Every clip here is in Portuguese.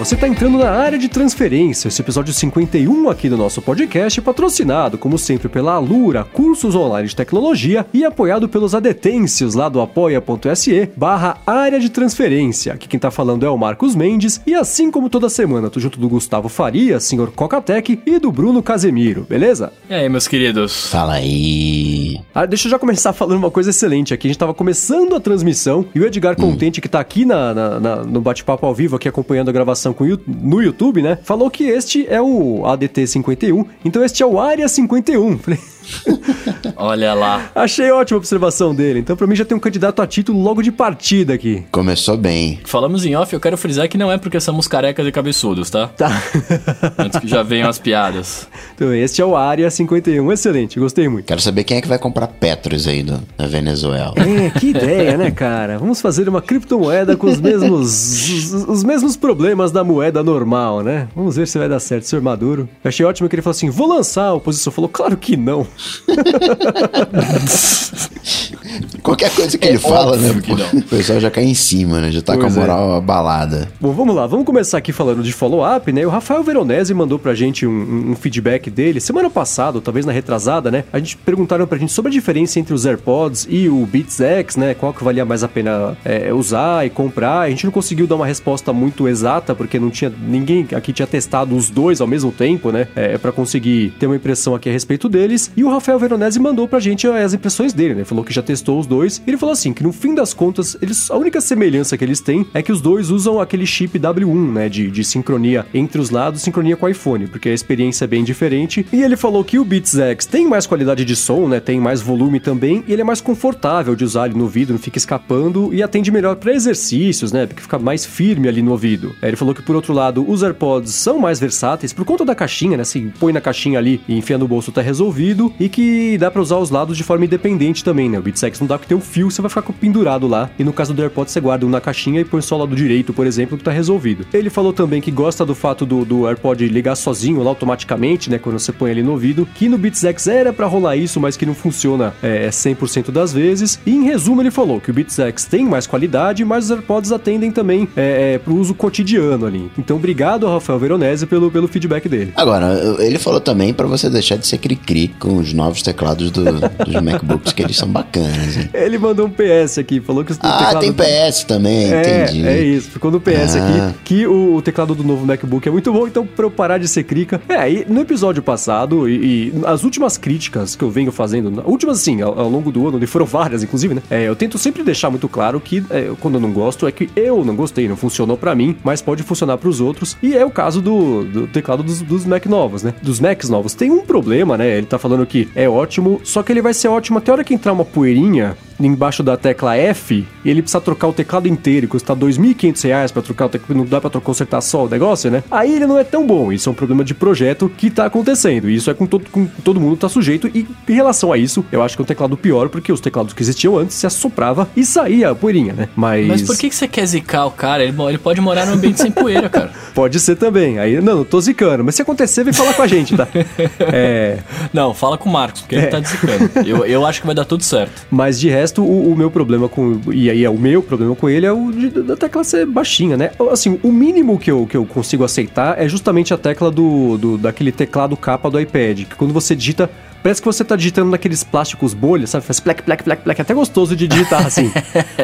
você está entrando na área de transferência, esse episódio 51 aqui do nosso podcast, patrocinado, como sempre, pela Alura, cursos online de tecnologia e apoiado pelos adetêncios lá do apoia.se barra área de transferência. Aqui quem tá falando é o Marcos Mendes e assim como toda semana, tô junto do Gustavo Faria, senhor Cocatec e do Bruno Casemiro, beleza? E aí, meus queridos? Fala aí. Ah, deixa eu já começar falando uma coisa excelente aqui. A gente tava começando a transmissão e o Edgar Contente, que tá aqui na, na- na- no bate-papo ao vivo, aqui acompanhando a gravação com, no YouTube, né? Falou que este é o ADT 51, então este é o Área 51. Falei, Olha lá. achei ótima a observação dele. Então, pra mim, já tem um candidato a título logo de partida aqui. Começou bem. Falamos em off, eu quero frisar que não é porque somos carecas e cabeçudos, tá? Tá. Antes que já venham as piadas. então, este é o Área 51. Excelente, gostei muito. Quero saber quem é que vai comprar Petros aí do, da Venezuela. É, que ideia, né, cara? Vamos fazer uma criptomoeda com os mesmos os, os mesmos problemas da moeda normal, né? Vamos ver se vai dar certo, senhor Maduro. Eu achei ótimo que ele falou assim: vou lançar. A oposição falou: claro que não. Qualquer coisa que ele É fala, né? pô, não. O pessoal já cai em cima, né? Já tá Pois com é. a moral abalada. Bom, vamos lá, vamos começar aqui falando de follow-up, né? O Rafael Veronese mandou pra gente um, um- feedback dele semana passada, ou talvez na retrasada, né? A gente perguntaram pra gente sobre a diferença entre os AirPods e o Beats X, né? Qual que valia mais a pena é, usar e comprar. A gente não conseguiu dar uma resposta muito exata, porque não tinha ninguém aqui tinha testado os dois ao mesmo tempo, né? É, para conseguir ter uma impressão aqui a respeito deles. E o Rafael Veronese mandou pra gente as impressões dele, né? Falou que já testou os dois. Ele falou assim, que no fim das contas, eles, a única semelhança que eles têm é que os dois usam aquele chip W1, né? De, de sincronia entre os lados, sincronia com o iPhone, porque a experiência é bem diferente. E ele falou que o Beats X tem mais qualidade de som, né? Tem mais volume também, e ele é mais confortável de usar ali no ouvido, não fica escapando e atende melhor para exercícios, né? Porque fica mais firme ali no ouvido. É, Ele falou que por outro lado, os AirPods são mais versáteis por conta da caixinha, né? Se põe na caixinha ali e enfia no bolso, tá resolvido. E que dá para usar os lados de forma independente também, né? O Beats X não dá porque tem um fio, você vai ficar pendurado lá. E no caso do AirPods, você guarda um na caixinha e põe só o lado direito, por exemplo, que tá resolvido. Ele falou também que gosta do fato do, do AirPod ligar sozinho lá automaticamente, né? Quando você põe ali no ouvido. Que no Beats X era para rolar isso, mas que não funciona é, 100% das vezes. E em resumo, ele falou que o Beats X tem mais qualidade, mas os AirPods atendem também é, é, pro uso cotidiano ali. Então, obrigado ao Rafael Veronese pelo, pelo feedback dele. Agora, ele falou também pra você deixar de ser cri-cri com os novos teclados do- dos MacBooks, que eles são bacanas, hein? Ele mandou um PS aqui, falou que o Ah, tem PS também, É, entendi. é isso. Ficou no PS Ah. aqui que o, o teclado do novo MacBook é muito bom, então pra eu parar de ser crica. É, e no episódio passado e, e as últimas críticas que eu venho fazendo, últimas assim, ao, ao longo do ano, e foram várias, inclusive, né? É, eu tento sempre deixar muito claro que é, quando eu não gosto é que eu não gostei, não funcionou pra mim, mas pode funcionar pros outros. E é o caso do, do teclado dos, dos Mac novos, né? Dos Macs novos. Tem um problema, né? Ele tá falando que é ótimo, só que ele vai ser ótimo até a hora que entrar uma poeirinha embaixo da tecla F e ele precisa trocar o teclado inteiro e custa 2.500 reais pra trocar o teclado, não dá trocar, consertar só o negócio, né? Aí ele não é tão bom. Isso é um problema de projeto que tá acontecendo. E isso é com todo, com todo mundo tá sujeito. E em relação a isso, eu acho que é um teclado pior, porque os teclados que existiam antes se assoprava e saía a poeirinha, né? Mas. Mas por que, que você quer zicar o cara? Ele, ele pode morar num ambiente sem poeira, cara. Pode ser também. Aí, não, não tô zicando. Mas se acontecer, vem falar com a gente, tá? É. Não, fala com o Marcos, porque ele tá zicando. Eu, eu acho que vai dar tudo certo. Mas de resto, o, o meu problema com. E aí é o meu problema com ele é o de, da tecla ser baixinha, né? Assim, o mínimo que eu, que eu consigo aceitar é justamente a tecla do, do daquele teclado capa do iPad. Que quando você digita. Parece que você tá digitando naqueles plásticos bolhas, sabe? Faz plec, plec, plec, plec. É até gostoso de digitar assim.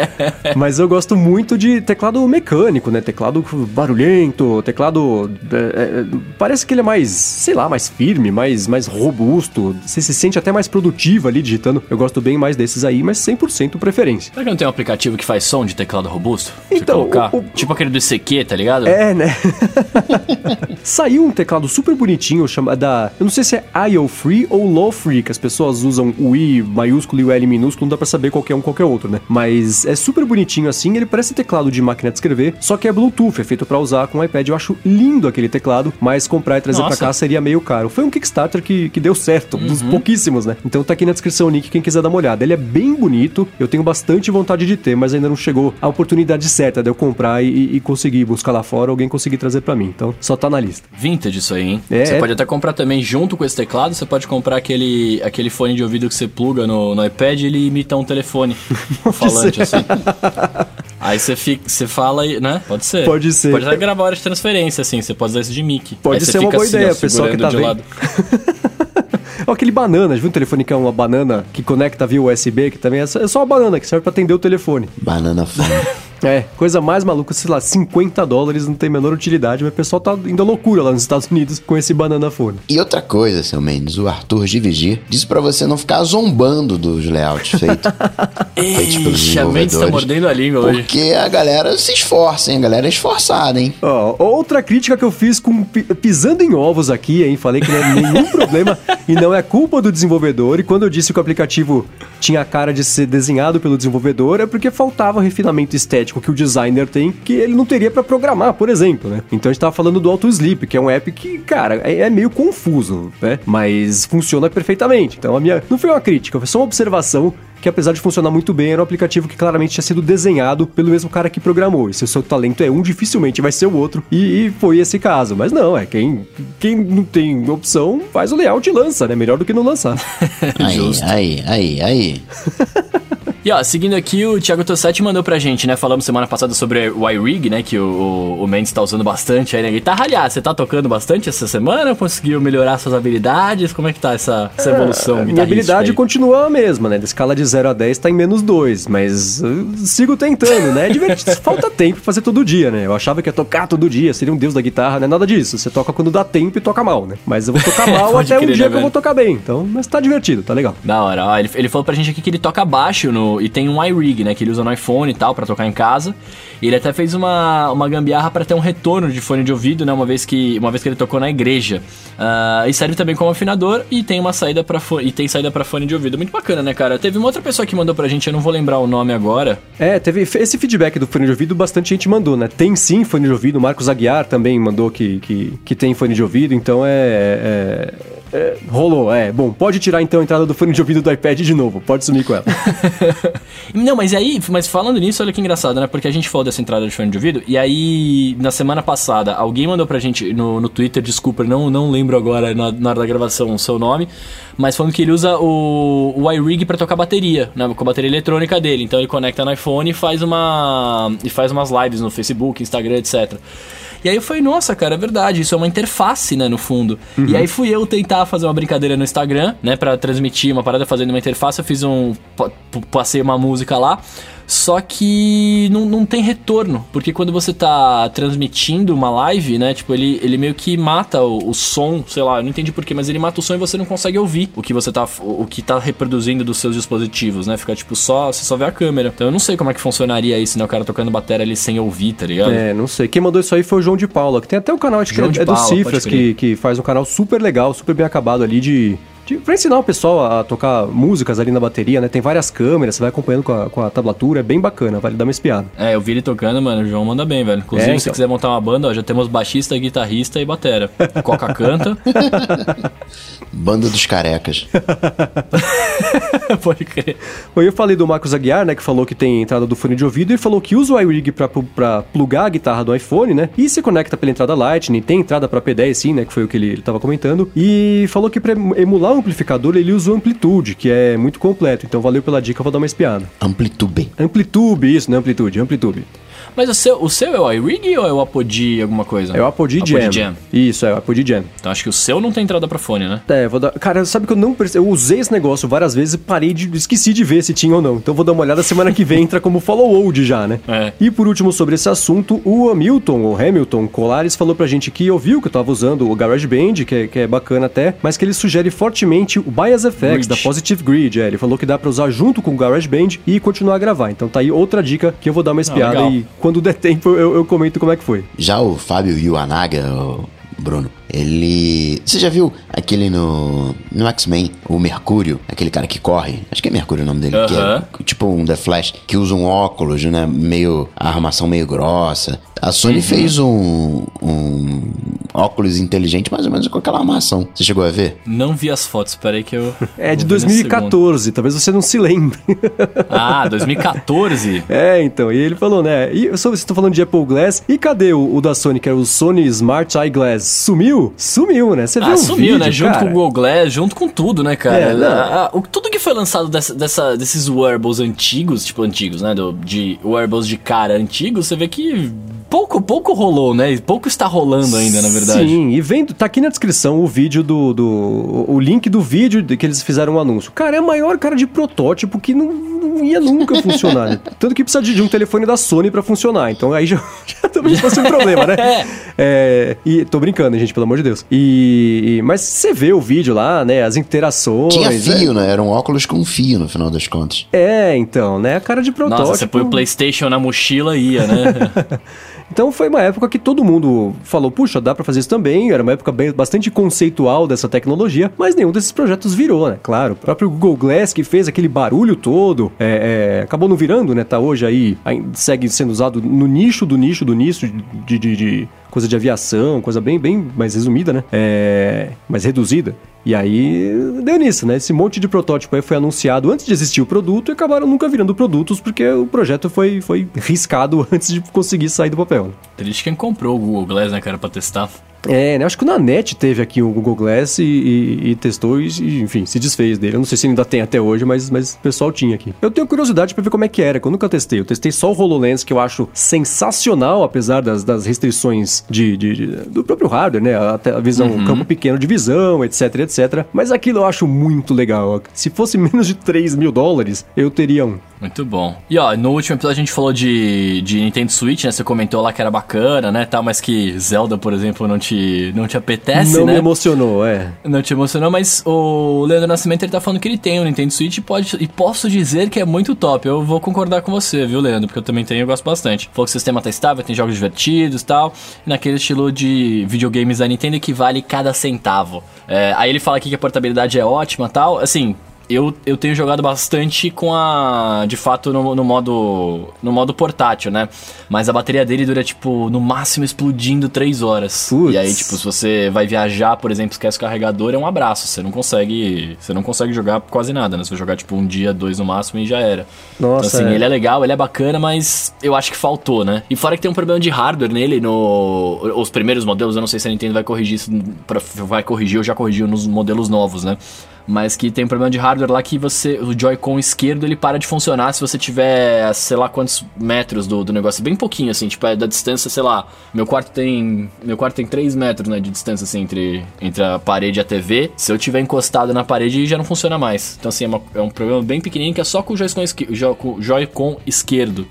Mas eu gosto muito de teclado mecânico, né? Teclado barulhento, teclado. é, é, parece que ele é mais, sei lá, mais firme, mais, mais robusto. Você se sente até mais produtivo ali digitando. Eu gosto bem mais desses aí, mas 100% preferência. Será que não tem um aplicativo que faz som de teclado robusto? Então, colocar? o- o- Tipo aquele do ICQ, tá ligado? É, né? Saiu um teclado super bonitinho, chamado. Eu não sei se é IO Free ou Low Free, que as pessoas usam o I maiúsculo e o L minúsculo, não dá pra saber qual é um qual que é outro, né? Mas é super bonitinho assim, ele parece teclado de máquina de escrever, só que é Bluetooth, é feito pra usar com o iPad. Eu acho lindo aquele teclado, mas comprar e trazer pra cá seria meio caro. Foi um Kickstarter que, que deu certo, um dos pouquíssimos, né? Então tá aqui na descrição o link, quem quiser dar uma olhada. Ele é bem bonito, eu tenho bastante vontade de ter, mas ainda não chegou a oportunidade certa de eu comprar e, e conseguir buscar lá fora, alguém conseguir trazer pra mim. Então só tá na lista. Vintage isso aí, hein? É, você é. pode até comprar também junto com esse teclado, você pode comprar aquele aquele, aquele fone de ouvido que você pluga no, no iPad, ele imita um telefone falante, assim. Aí você fica, você fala, e- né? Pode ser. Pode ser. Pode até gravar hora de transferência, assim. Você pode usar isso de mic. Pode ser uma boa assim, ideia, ó, pessoal que tá de vendo. lado. Ó, aquele banana, viu um telefone que é uma banana que conecta via USB, que também é só é só uma banana que serve pra atender o telefone. Banana fone. É, coisa mais maluca, sei lá, 50 dólares não tem a menor utilidade, mas o pessoal tá indo à loucura lá nos Estados Unidos com esse banana fone. E outra coisa, seu Mendes, o Arthur de Vigir disse pra você não ficar zombando dos layouts feitos. feitos pelos Ixi, a mente tá desenvolvedores. mordendo a língua hoje. Porque a galera se esforça, hein? A galera é esforçada, hein? Ó, outra crítica que eu fiz com pi- pisando em ovos aqui, hein? Falei que não é nenhum problema e não é culpa do desenvolvedor. E quando eu disse que o aplicativo tinha a cara de ser desenhado pelo desenvolvedor, é porque faltava refinamento estético que o designer tem, que ele não teria pra programar, por exemplo, né? Então a gente tava falando do Auto Sleep, que é um app que, cara, é, é meio confuso, né? Mas funciona perfeitamente. Então a minha não foi uma crítica, foi só uma observação que apesar de funcionar muito bem, era um aplicativo que claramente tinha sido desenhado pelo mesmo cara que programou. E se o seu talento é um, dificilmente vai ser o outro. E, e foi esse caso. Mas não, é quem, quem não tem opção, faz o layout e lança, né? Melhor do que não lançar. Aí, aí, aí, aí. E ó, seguindo aqui, o Thiago Tossetti mandou pra gente, né? Falamos semana passada sobre o iRig, né? Que o, o, Mendes tá usando bastante aí na guitarra. Aliás, você tá tocando bastante essa semana? Conseguiu melhorar suas habilidades? Como é que tá essa, essa evolução? É, Minha habilidade aí? continua a mesma, né? Da escala de 0 a 10 tá em menos 2, mas eu sigo tentando, né? É divertido, falta tempo pra fazer todo dia, né? Eu achava que ia tocar todo dia, seria um deus da guitarra, não é nada disso. Você toca quando dá tempo e toca mal, né? Mas eu vou tocar mal até um crer, dia né, que eu vou tocar bem. Então, mas tá divertido, tá legal. Da hora, ó, ele, ele falou pra gente aqui que ele toca baixo no, e tem um iRig, né? Que ele usa no iPhone e tal, pra tocar em casa. E ele até fez uma, uma gambiarra pra ter um retorno de fone de ouvido, né? Uma vez que, uma vez que ele tocou na igreja. Ah, e serve também como afinador e tem uma saída para e tem saída para fone de ouvido. Muito bacana, né, cara? Teve uma outra pessoa que mandou pra gente, eu não vou lembrar o nome agora. É, teve esse feedback do fone de ouvido, bastante gente mandou, né? Tem sim fone de ouvido, o Marcos Aguiar também mandou que, que, que tem fone de ouvido, então é, é- é, Rolou, é. Bom, pode tirar então a entrada do fone de ouvido do iPad de novo, pode sumir com ela. Não, mas aí, mas falando nisso, olha que engraçado, né? Porque a gente falou dessa entrada de fone de ouvido, e aí, na semana passada, alguém mandou pra gente no, no Twitter, desculpa, não, não lembro agora na, na hora da gravação o seu nome, mas falando que ele usa o, o iRig pra tocar bateria, né? Com a bateria eletrônica dele. Então ele conecta no iPhone e faz uma. e faz umas lives no Facebook, Instagram, etc. E aí eu falei, nossa, cara, é verdade, isso é uma interface, né, no fundo. E aí fui eu tentar fazer uma brincadeira no Instagram, né, pra transmitir uma parada fazendo uma interface, eu fiz um... passei uma música lá, só que não, não tem retorno, porque quando você tá transmitindo uma live, né, tipo, ele, ele meio que mata o, o som, sei lá, eu não entendi porquê, mas ele mata o som e você não consegue ouvir o que você tá, o que tá reproduzindo dos seus dispositivos, né, fica tipo só, você só vê a câmera. Então eu não sei como é que funcionaria isso, né, o cara tocando bateria ali sem ouvir, tá ligado? É, não sei. Quem mandou isso aí foi o João de Paula, que tem até o canal, acho que é, é do Paula, Cifras, pode crer. que, que faz um canal super legal, super bem acabado ali de. De pra ensinar o pessoal a tocar músicas ali na bateria, né? Tem várias câmeras, você vai acompanhando com a, com a tablatura, é bem bacana, vale dar uma espiada. É, eu vi ele tocando, mano. O João manda bem, velho. Inclusive, É, se você então. quiser montar uma banda, ó, já temos baixista, guitarrista e batera. Coca canta. Banda dos carecas. Pode crer. Bom, eu falei do Marcos Aguiar, né, que falou que tem entrada do fone de ouvido e falou que usa o iRig pra, pra plugar a guitarra do iPhone, né, e se conecta pela entrada Lightning, tem entrada pra P10 sim, né, que foi o que ele, ele tava comentando, e falou que pra emular o amplificador ele usa o Amplitude, que é muito completo, então valeu pela dica, eu vou dar uma espiada. Amplitude. Amplitude, isso, não é Amplitude, Amplitude. Mas o seu, o seu é o iRig ou é o Apodi alguma coisa? É o Apogee Jam. Apogee Jam. Isso, é o Apogee Jam. Então acho que o seu não tem entrada pra fone, né? É, vou dar. Cara, sabe que eu não perce... Eu usei esse negócio várias vezes e parei de. Esqueci de ver se tinha ou não. Então vou dar uma olhada semana que vem, entra como follow-old já, né? É. E por último, sobre esse assunto, o Hamilton, ou Hamilton Colares, falou pra gente que ouviu que eu tava usando o GarageBand, que é, que é bacana até, mas que ele sugere fortemente o Bias Grid. da Positive Grid. É, ele falou que dá pra usar junto com o GarageBand e continuar a gravar. Então tá aí outra dica que eu vou dar uma espiada legal. e quando der tempo eu, eu comento como é que foi. Já o Fábio Yuanaga, o Bruno, ele. Você já viu aquele no. No X-Men, o Mercúrio, aquele cara que corre? Acho que é Mercúrio o nome dele, que Aham. é tipo um The Flash, que usa um óculos, né? Meio. a armação meio grossa. A Sony fez um. um óculos inteligente, mais ou menos com aquela armação. Você chegou a ver? Não vi as fotos, peraí que eu. É de vou ver no segundo. 2014, talvez você não se lembre. Ah, 2014? É, então, e ele falou, né? E eu sou, vocês estão falando de Apple Glass, e cadê o, o da Sony, que era o Sony Smart Eyeglass? Sumiu? Sumiu, né? Você Ah, viu um sumiu, vídeo? né? né? Junto cara. com o Google Glass, junto com tudo, né, cara? É. A- a- o- tudo que foi lançado dessa, dessa- desses wearables antigos, tipo antigos, né? Do, de wearables de cara antigos, você vê que pouco, pouco rolou, né? Pouco está rolando ainda, na verdade. Sim, e vendo, tá aqui na descrição o vídeo do, do o link do vídeo de que eles fizeram o anúncio. Cara, é a maior cara de protótipo que não, não ia nunca funcionar. né? Tanto que precisa de, de um telefone da Sony pra funcionar. Então aí já, já talvez fosse um problema, né? É, e tô brincando, gente, pelo amor de Deus. E, e- mas você vê o vídeo lá, né? As interações. Tinha né? fio, né? Era um óculos com fio, no final das contas. É, então, né? A cara de protótipo. Nossa, você põe o PlayStation na mochila e ia, né? Então foi uma época que todo mundo falou, puxa, dá pra fazer isso também. Era uma época bem, bastante conceitual dessa tecnologia, mas nenhum desses projetos virou, né? Claro, o próprio Google Glass que fez aquele barulho todo, é, é, acabou não virando, né? Tá hoje aí, aí segue sendo usado no nicho do nicho do nicho de, de- de coisa de aviação, coisa bem, bem mais resumida, né? É, mais reduzida. E aí deu nisso, né? Esse monte de protótipo aí foi anunciado antes de existir o produto e acabaram nunca virando produtos porque o projeto foi, foi riscado antes de conseguir sair do papel. Triste quem comprou o Google Glass, né, cara, pra testar. É, né? Acho que o Nanete teve aqui o Google Glass e, e- e testou e, e, enfim, se desfez dele. Eu não sei se ainda tem até hoje, mas, mas o pessoal tinha aqui. Eu tenho curiosidade pra ver como é que era, que eu nunca testei. Eu testei só o HoloLens, que eu acho sensacional, apesar das, das restrições de, de- de- do próprio hardware, né? Até a visão, um campo pequeno de visão, etc, etc. Mas aquilo eu acho muito legal. Se fosse menos de 3 mil dólares, eu teria um. Muito bom. E ó, no último episódio a gente falou de, de Nintendo Switch, né? Você comentou lá que era bacana, né? Tal, mas que Zelda, por exemplo, não te, não te apetece, não né? me emocionou, é. Não te emocionou, mas o Leandro Nascimento ele tá falando que ele tem um Nintendo Switch e, pode, e posso dizer que é muito top. Eu vou concordar com você, viu, Leandro? Porque eu também tenho e eu gosto bastante. Falou que o sistema tá estável, tem jogos divertidos e tal. E naquele estilo de videogames da Nintendo que vale cada centavo. É, aí ele fala aqui que a portabilidade é ótima e tal. Assim, eu, eu tenho jogado bastante com a. De fato, no, no modo. No modo portátil, né? Mas a bateria dele dura, tipo, no máximo explodindo 3 horas. Putz. E aí, tipo, se você vai viajar, por exemplo, esquece o carregador, é um abraço. Você não consegue. Você não consegue jogar quase nada, né? Você vai jogar, tipo, um dia, dois no máximo e já era. Nossa, então, assim, é. ele é legal, ele é bacana, mas eu acho que faltou, né? E fora que tem um problema de hardware nele, no. Os primeiros modelos, eu não sei se a Nintendo vai corrigir isso. Pra, vai corrigir ou já corrigiu nos modelos novos, né? Mas que tem um problema de hardware lá que você. O Joy-Con esquerdo ele para de funcionar se você tiver, sei lá quantos metros do, do negócio. Bem pouquinho, assim, tipo, é da distância, sei lá. Meu quarto tem. Meu quarto tem 3 metros, né? De distância, assim, entre, entre a parede e a TV. Se eu tiver encostado na parede, já não funciona mais. Então, assim, é, uma- é um problema bem pequenininho que é só com o Joy-Con esque- Jo- com o Joy-Con esquerdo.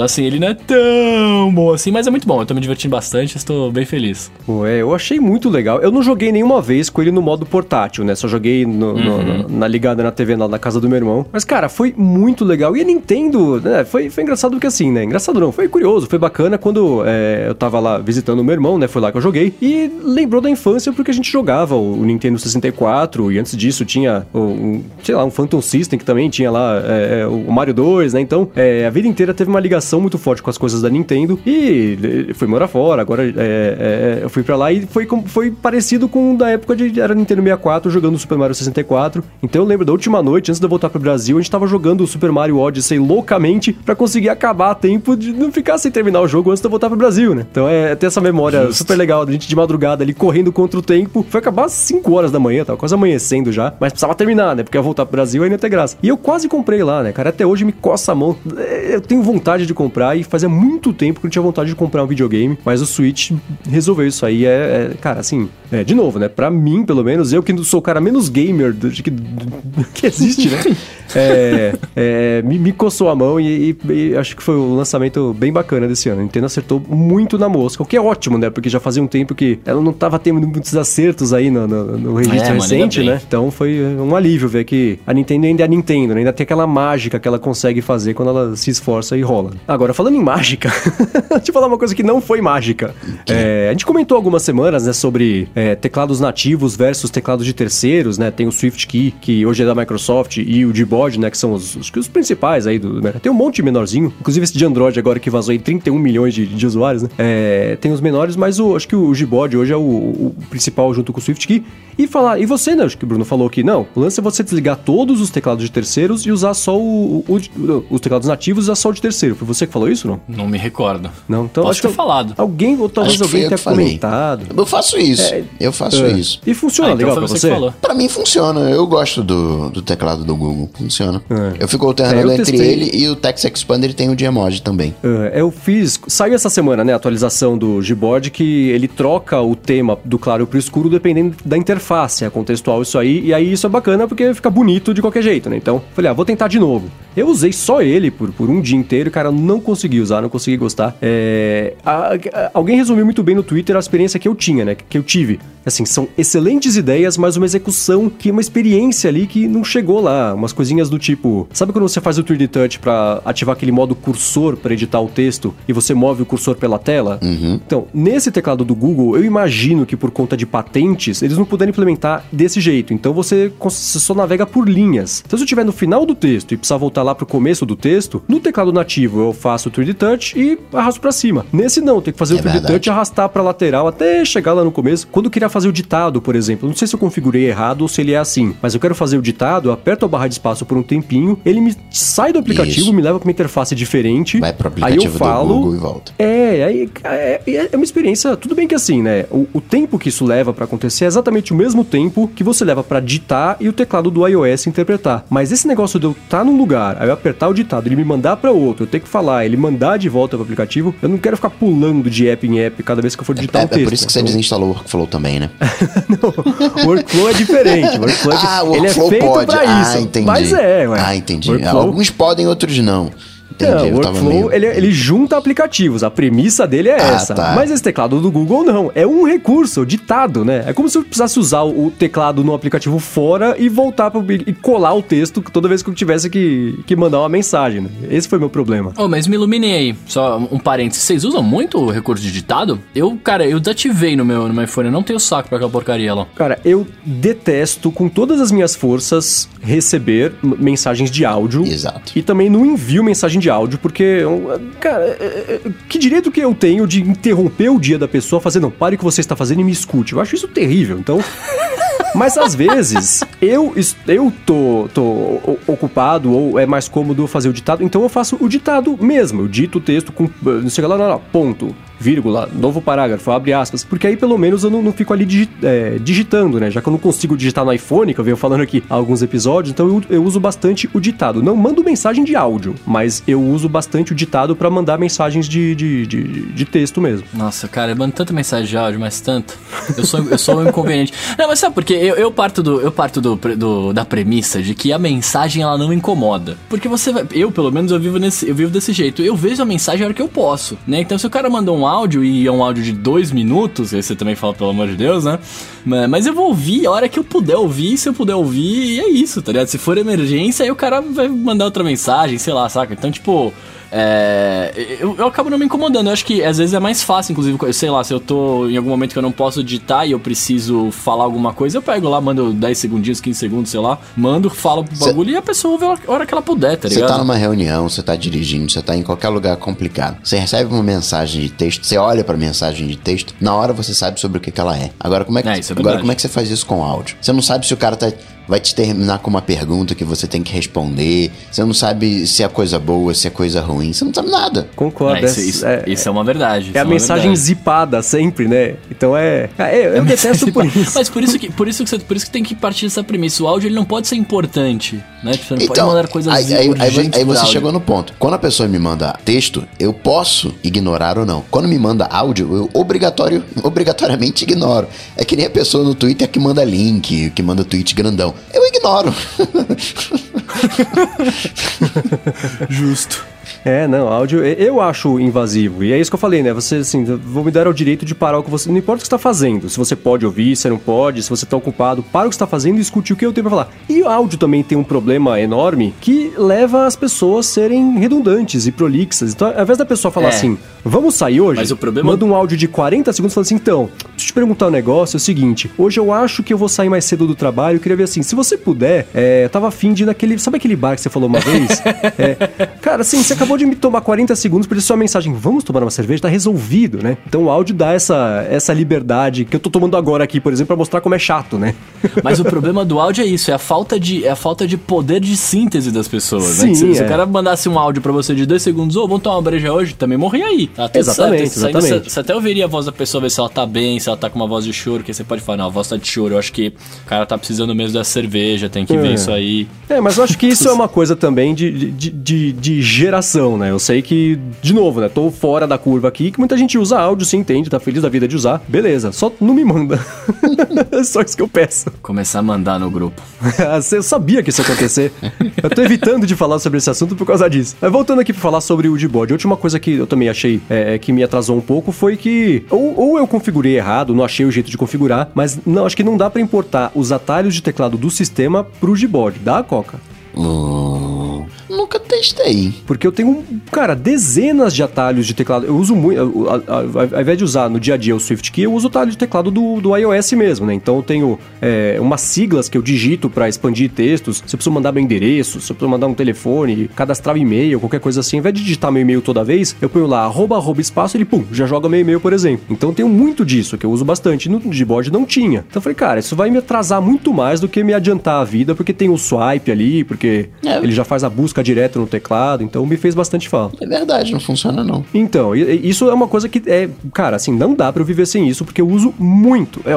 Então, assim, ele não é tão bom assim, mas é muito bom. Eu tô me divertindo bastante, estou bem feliz. Pô, é, eu achei muito legal. Eu não joguei nenhuma vez com ele no modo portátil, né? Só joguei no- no- Uhum. na, na ligada na TV na, na casa do meu irmão. Mas, cara, foi muito legal. E a Nintendo, né? Foi, foi engraçado porque assim, né? Engraçado não, foi curioso, foi bacana quando é, eu tava lá visitando o meu irmão, né? Foi lá que eu joguei. E lembrou da infância porque a gente jogava o, o Nintendo 64 e antes disso tinha o, um, sei lá, um Phantom System que também tinha lá é, é, o Mario 2, né? Então, é, a vida inteira teve uma ligação muito forte com as coisas da Nintendo e eh, fui morar fora. Agora é, é, eu fui pra lá e foi, foi parecido com da época de era Nintendo 64 jogando Super Mario 64. Então eu lembro da última noite, antes de eu voltar pro Brasil, a gente tava jogando o Super Mario Odyssey loucamente pra conseguir acabar a tempo de não ficar sem terminar o jogo antes de eu voltar pro Brasil, né? Então é ter essa memória super legal da gente de madrugada ali correndo contra o tempo. Foi acabar às 5 horas da manhã, tava quase amanhecendo já, mas precisava terminar, né? Porque ia voltar pro Brasil ainda ia ter graça. E eu quase comprei lá, né, cara? Até hoje me coça a mão. É, Eu tenho vontade de comprar e fazia muito tempo que eu não tinha vontade de comprar um videogame, mas o Switch resolveu isso aí. É, é, cara, assim, é, de novo, né? Pra mim, pelo menos, eu que sou o cara menos gamer do, de que, do- que existe, né? É, é, me, me coçou a mão e, e- e acho que foi um lançamento bem bacana desse ano. A Nintendo acertou muito na mosca, o que é ótimo, né? Porque já fazia um tempo que ela não tava tendo muitos acertos aí no, no- no registro É, mano, recente, né? Então foi um alívio ver que a Nintendo ainda é a Nintendo, né? ainda tem aquela mágica que ela consegue fazer quando ela se esforça e rola. Agora, falando em mágica, deixa eu falar uma coisa que não foi mágica. É, a gente comentou algumas semanas, né, sobre é, teclados nativos versus teclados de terceiros, né? Tem o Swift Key, que hoje é da Microsoft, e o Gboard, né, que são os, os, os principais aí do... Né? Tem um monte menorzinho, inclusive esse de Android agora que vazou aí 31 milhões de, de usuários, né? É, tem os menores, mas o, acho que o Gboard hoje é o, o principal junto com o Swift Key. E falar, e você, né? Acho que o Bruno falou que não. O lance é você desligar todos os teclados de terceiros e usar só o, o- o- os teclados nativos e usar só o de terceiro. Você que falou isso, não? Não me recordo. Não, então Posso acho ter que falado. Alguém, ou talvez alguém eu tenha comentado. Eu faço isso. eu faço É. isso. E funciona Ah, então legal foi pra você você? Pra mim funciona. Eu gosto do, do teclado do Google. Funciona. É. Eu fico alternando É, eu entre testei. ele e o Text Expander tem o de emoji também. É, eu fiz. Saiu essa semana, né? A atualização do Gboard que ele troca o tema do claro pro escuro dependendo da interface. É contextual isso aí. E aí isso é bacana porque fica bonito de qualquer jeito, né? Então, falei, ah, vou tentar de novo. Eu usei só ele por, por um dia inteiro, cara. Não consegui usar, não consegui gostar. É, a- a- alguém resumiu muito bem no Twitter a experiência que eu tinha, né? Que eu tive. Assim, são excelentes ideias, mas uma execução que uma experiência ali que não chegou lá. Umas coisinhas do tipo. Sabe quando você faz o 3D Touch pra ativar aquele modo cursor pra editar o texto e você move o cursor pela tela? Então, nesse teclado do Google, eu imagino que por conta de patentes, eles não puderam implementar desse jeito. Então você só navega por linhas. Então, se eu estiver no final do texto e precisar voltar lá pro começo do texto, no teclado nativo eu faço o 3D Touch e arrasto pra cima. Nesse não, eu tenho que fazer É o 3D verdade. Touch e arrastar pra lateral até chegar lá no começo. Quando eu queria fazer o ditado, por exemplo, não sei se eu configurei errado ou se ele é assim, mas eu quero fazer o ditado, eu aperto a barra de espaço por um tempinho, ele me sai do aplicativo, Isso. me leva pra uma interface diferente. Vai pro aí eu aplicativo falo, e volta. é, aí é, é- é uma experiência, tudo bem que assim, né? O, o tempo que isso leva pra acontecer é exatamente o mesmo tempo que você leva pra ditar e o teclado do iOS interpretar. Mas esse negócio de eu estar num lugar, aí eu apertar o ditado, ele me mandar pra outro, eu ter que falar, ele mandar de volta pro aplicativo, eu não quero ficar pulando de app em app cada vez que eu for digitar É, um texto. é por isso que você Então, desinstalou o Workflow também, né? o workflow é diferente. O workflow, é Ah, o ele é Workflow feito pode. pra isso. Ah, entendi. Mas é, ué. Ah, entendi. Workflow- Alguns podem, outros não. Entendi, Não, o workflow, meio... ele, ele junta aplicativos. A premissa dele é Ah, essa. tá. Mas esse teclado do Google não. É um recurso, ditado, né? É como se eu precisasse usar o, teclado no aplicativo fora e voltar pro, e colar o texto toda vez que eu tivesse que, que mandar uma mensagem. Né? Esse foi meu problema. Ô, mas me iluminem aí. Só um parênteses. Vocês usam muito o recurso de ditado? Eu, cara, eu desativei no meu, no meu iPhone. Eu não tenho saco pra aquela porcaria lá. Cara, eu detesto com todas as minhas forças receber mensagens de áudio. Exato. E também não envio mensagem de áudio, porque, cara, é- é- que direito que eu tenho de interromper o dia da pessoa fazendo, não, pare o que você está fazendo e me escute. Eu acho isso terrível, então. Mas às vezes eu, eu tô, tô ocupado ou é mais cômodo fazer o ditado, então eu faço o ditado mesmo. Eu dito o texto com. Não sei lá, não, não, ponto, vírgula, novo parágrafo, abre aspas. Porque aí pelo menos eu não, não fico ali digi- é, digitando, né? Já que eu não consigo digitar no iPhone, que eu venho falando aqui há alguns episódios, então eu, eu uso bastante o ditado. Não mando mensagem de áudio, mas eu uso bastante o ditado para mandar mensagens de, de, de, de texto mesmo. Nossa, cara, eu mando tanta mensagem de áudio, mas tanto. Eu sou, eu sou um inconveniente. Não, mas sabe por quê? Eu, eu parto, do, eu parto do, do- da premissa de que a mensagem ela não incomoda. Porque você vai. Eu, pelo menos, eu vivo, nesse, eu vivo desse jeito. Eu vejo a mensagem a hora que eu posso, né? Então, se o cara mandou um áudio e é um áudio de dois minutos, aí você também fala, pelo amor de Deus, né? Mas, mas eu vou ouvir a hora que eu puder ouvir, se eu puder ouvir, e é isso, tá ligado? Se for emergência, aí o cara vai mandar outra mensagem, sei lá, saca? Então, tipo. É, eu, eu acabo não me incomodando. Eu acho que às vezes é mais fácil, inclusive, sei lá, se eu tô em algum momento que eu não posso digitar e eu preciso falar alguma coisa, eu pego lá, mando 10 segundinhos, 15 segundos, sei lá, mando, falo pro Cê- bagulho e a pessoa ouve a hora- que ela puder, tá Você ligado? tá numa reunião, você tá dirigindo, você tá em qualquer lugar complicado. Você recebe uma mensagem de texto, você olha pra mensagem de texto, na hora você sabe sobre o que, que ela é. Agora como é que, É, é agora como é que você faz isso com áudio? Você não sabe se o cara tá vai te terminar com uma pergunta que você tem que responder. Você não sabe se é coisa boa, se é coisa ruim. Você não sabe nada. Concordo. É, isso, é- isso- é- isso é uma verdade. isso É a mensagem verdade. zipada sempre, né? Então é. é eu detesto por isso. Mas por isso que por isso que você, por isso que tem que partir dessa premissa. O áudio ele não pode ser importante, né? Você não pode mandar coisas Então, aí, aí, aí, aí você áudio. chegou no ponto. Quando a pessoa me manda texto, eu posso ignorar ou não. Quando me manda áudio, eu obrigatório, obrigatoriamente ignoro. É que nem a pessoa no Twitter que manda link, que manda tweet grandão. Eu ignoro. Justo. É, não, áudio eu acho invasivo. E é isso que eu falei, né? Você, assim, vou me dar o direito de parar o que você. Não importa o que você está fazendo. Se você pode ouvir, se não pode, se você está ocupado, para o que você está fazendo e escute o que eu tenho pra falar. E o áudio também tem um problema enorme que leva as pessoas a serem redundantes e prolixas. Então, ao invés da pessoa falar É. assim, vamos sair hoje, Mas o problema- manda um áudio de 40 segundos e fala assim: então, deixa eu te perguntar um negócio, é o seguinte, hoje eu acho que eu vou sair mais cedo do trabalho, eu queria ver assim, se você puder, é, eu tava afim de ir naquele. Sabe aquele bar que você falou uma vez? É, cara, assim, você acabou acabou de me tomar 40 segundos para sua mensagem, vamos tomar uma cerveja, tá resolvido, né? Então o áudio dá essa, essa liberdade que eu tô tomando agora aqui, por exemplo, para mostrar como é chato, né? Mas o problema do áudio é isso, é a falta de, é a falta de poder de síntese das pessoas, Sim, né? Se, se é. o cara mandasse um áudio pra você de dois segundos, ô, vamos tomar uma breja hoje, também morria aí. Tá Exatamente, certo. Exatamente. Você, você até ouviria a voz da pessoa, ver se ela tá bem, se ela tá com uma voz de choro, que você pode falar, não, a voz tá de choro, eu acho que o cara tá precisando mesmo da cerveja, tem que ver É. isso aí. É, mas eu acho que isso é uma coisa também de, de, de, de geração, né? Eu sei que, de novo, né? Tô fora da curva aqui, que muita gente usa áudio, se entende, tá feliz da vida de usar. Beleza, só não me manda. é só isso que eu peço. Começar a mandar no grupo. eu sabia que isso ia acontecer. eu tô evitando de falar sobre esse assunto por causa disso. Mas voltando aqui pra falar sobre o Udbod, a última coisa que eu também achei é, que me atrasou um pouco foi que ou, ou eu configurei errado, não achei o jeito de configurar, mas não, acho que não dá pra importar os atalhos de teclado do sistema pro Gboard. Dá, Coca? Hum, nunca testei. Porque eu tenho, cara, dezenas de atalhos de teclado. Eu uso muito. Ao invés de usar no dia a dia o SwiftKey, eu uso o atalho de teclado do, do iOS mesmo, né? Então eu tenho é, umas siglas que eu digito pra expandir textos. Se eu preciso mandar meu endereço, se eu preciso mandar um telefone, cadastrar um e-mail, qualquer coisa assim, ao invés de digitar meu e-mail toda vez, eu ponho lá arroba, arroba espaço ele pum, já joga meu e-mail, por exemplo. Então eu tenho muito disso, que eu uso bastante. No Gboard não tinha. Então eu falei, cara, isso vai me atrasar muito mais do que me adiantar a vida, porque tem o swipe ali, porque É. ele já faz a busca direto no teclado, então me fez bastante falta. É verdade, não funciona não. Então, isso é uma coisa que é, cara, assim, não dá pra eu viver sem isso, porque eu uso muito. É,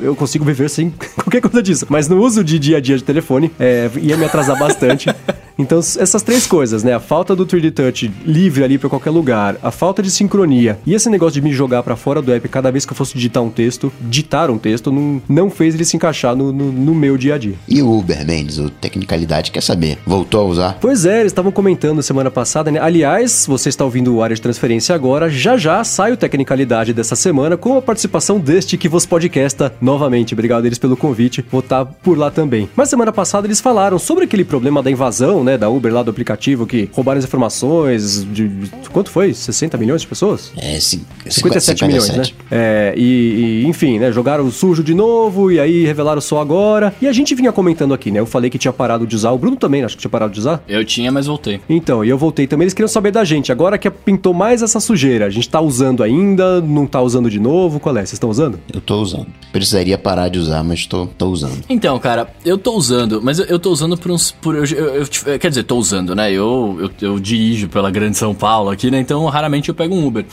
eu consigo viver sem qualquer coisa disso, mas no uso de dia a dia de telefone, é, ia me atrasar bastante. Então, essas três coisas, né? A falta do 3D Touch livre ali pra qualquer lugar, a falta de sincronia e esse negócio de me jogar pra fora do app cada vez que eu fosse digitar um texto, ditar um texto, não, não fez ele se encaixar no, no, no meu dia a dia. E o Uber, Mendes, o Tecnicalidade, quer saber? Voltou a usar? Pois é, eles estavam comentando semana passada, né? Aliás, você está ouvindo o área de transferência agora, já já sai o Tecnicalidade dessa semana com a participação deste que vos podcasta novamente. Obrigado eles pelo convite, vou estar por lá também. Mas semana passada eles falaram sobre aquele problema da invasão, né, da Uber lá do aplicativo que roubaram as informações de quanto foi? 60 milhões de pessoas? É, cin- 57, milhões, né? É, e, e, enfim, né? Jogaram sujo de novo e aí revelaram só agora. E a gente vinha comentando aqui, né? Eu falei que tinha parado de usar, o Bruno também, acho que tinha parado de usar. Eu tinha, mas voltei. Então, e eu voltei também, eles queriam saber da gente. Agora que pintou mais essa sujeira, a gente tá usando ainda, não tá usando de novo, qual é? Vocês estão usando? Eu tô usando. Precisaria parar de usar, mas tô, tô usando. Então, cara, eu tô usando, mas eu, eu tô usando por uns. Por, eu, eu- eu- quer dizer, tô usando, né? Eu, eu, eu dirijo pela Grande São Paulo aqui, né? Então raramente eu pego um Uber.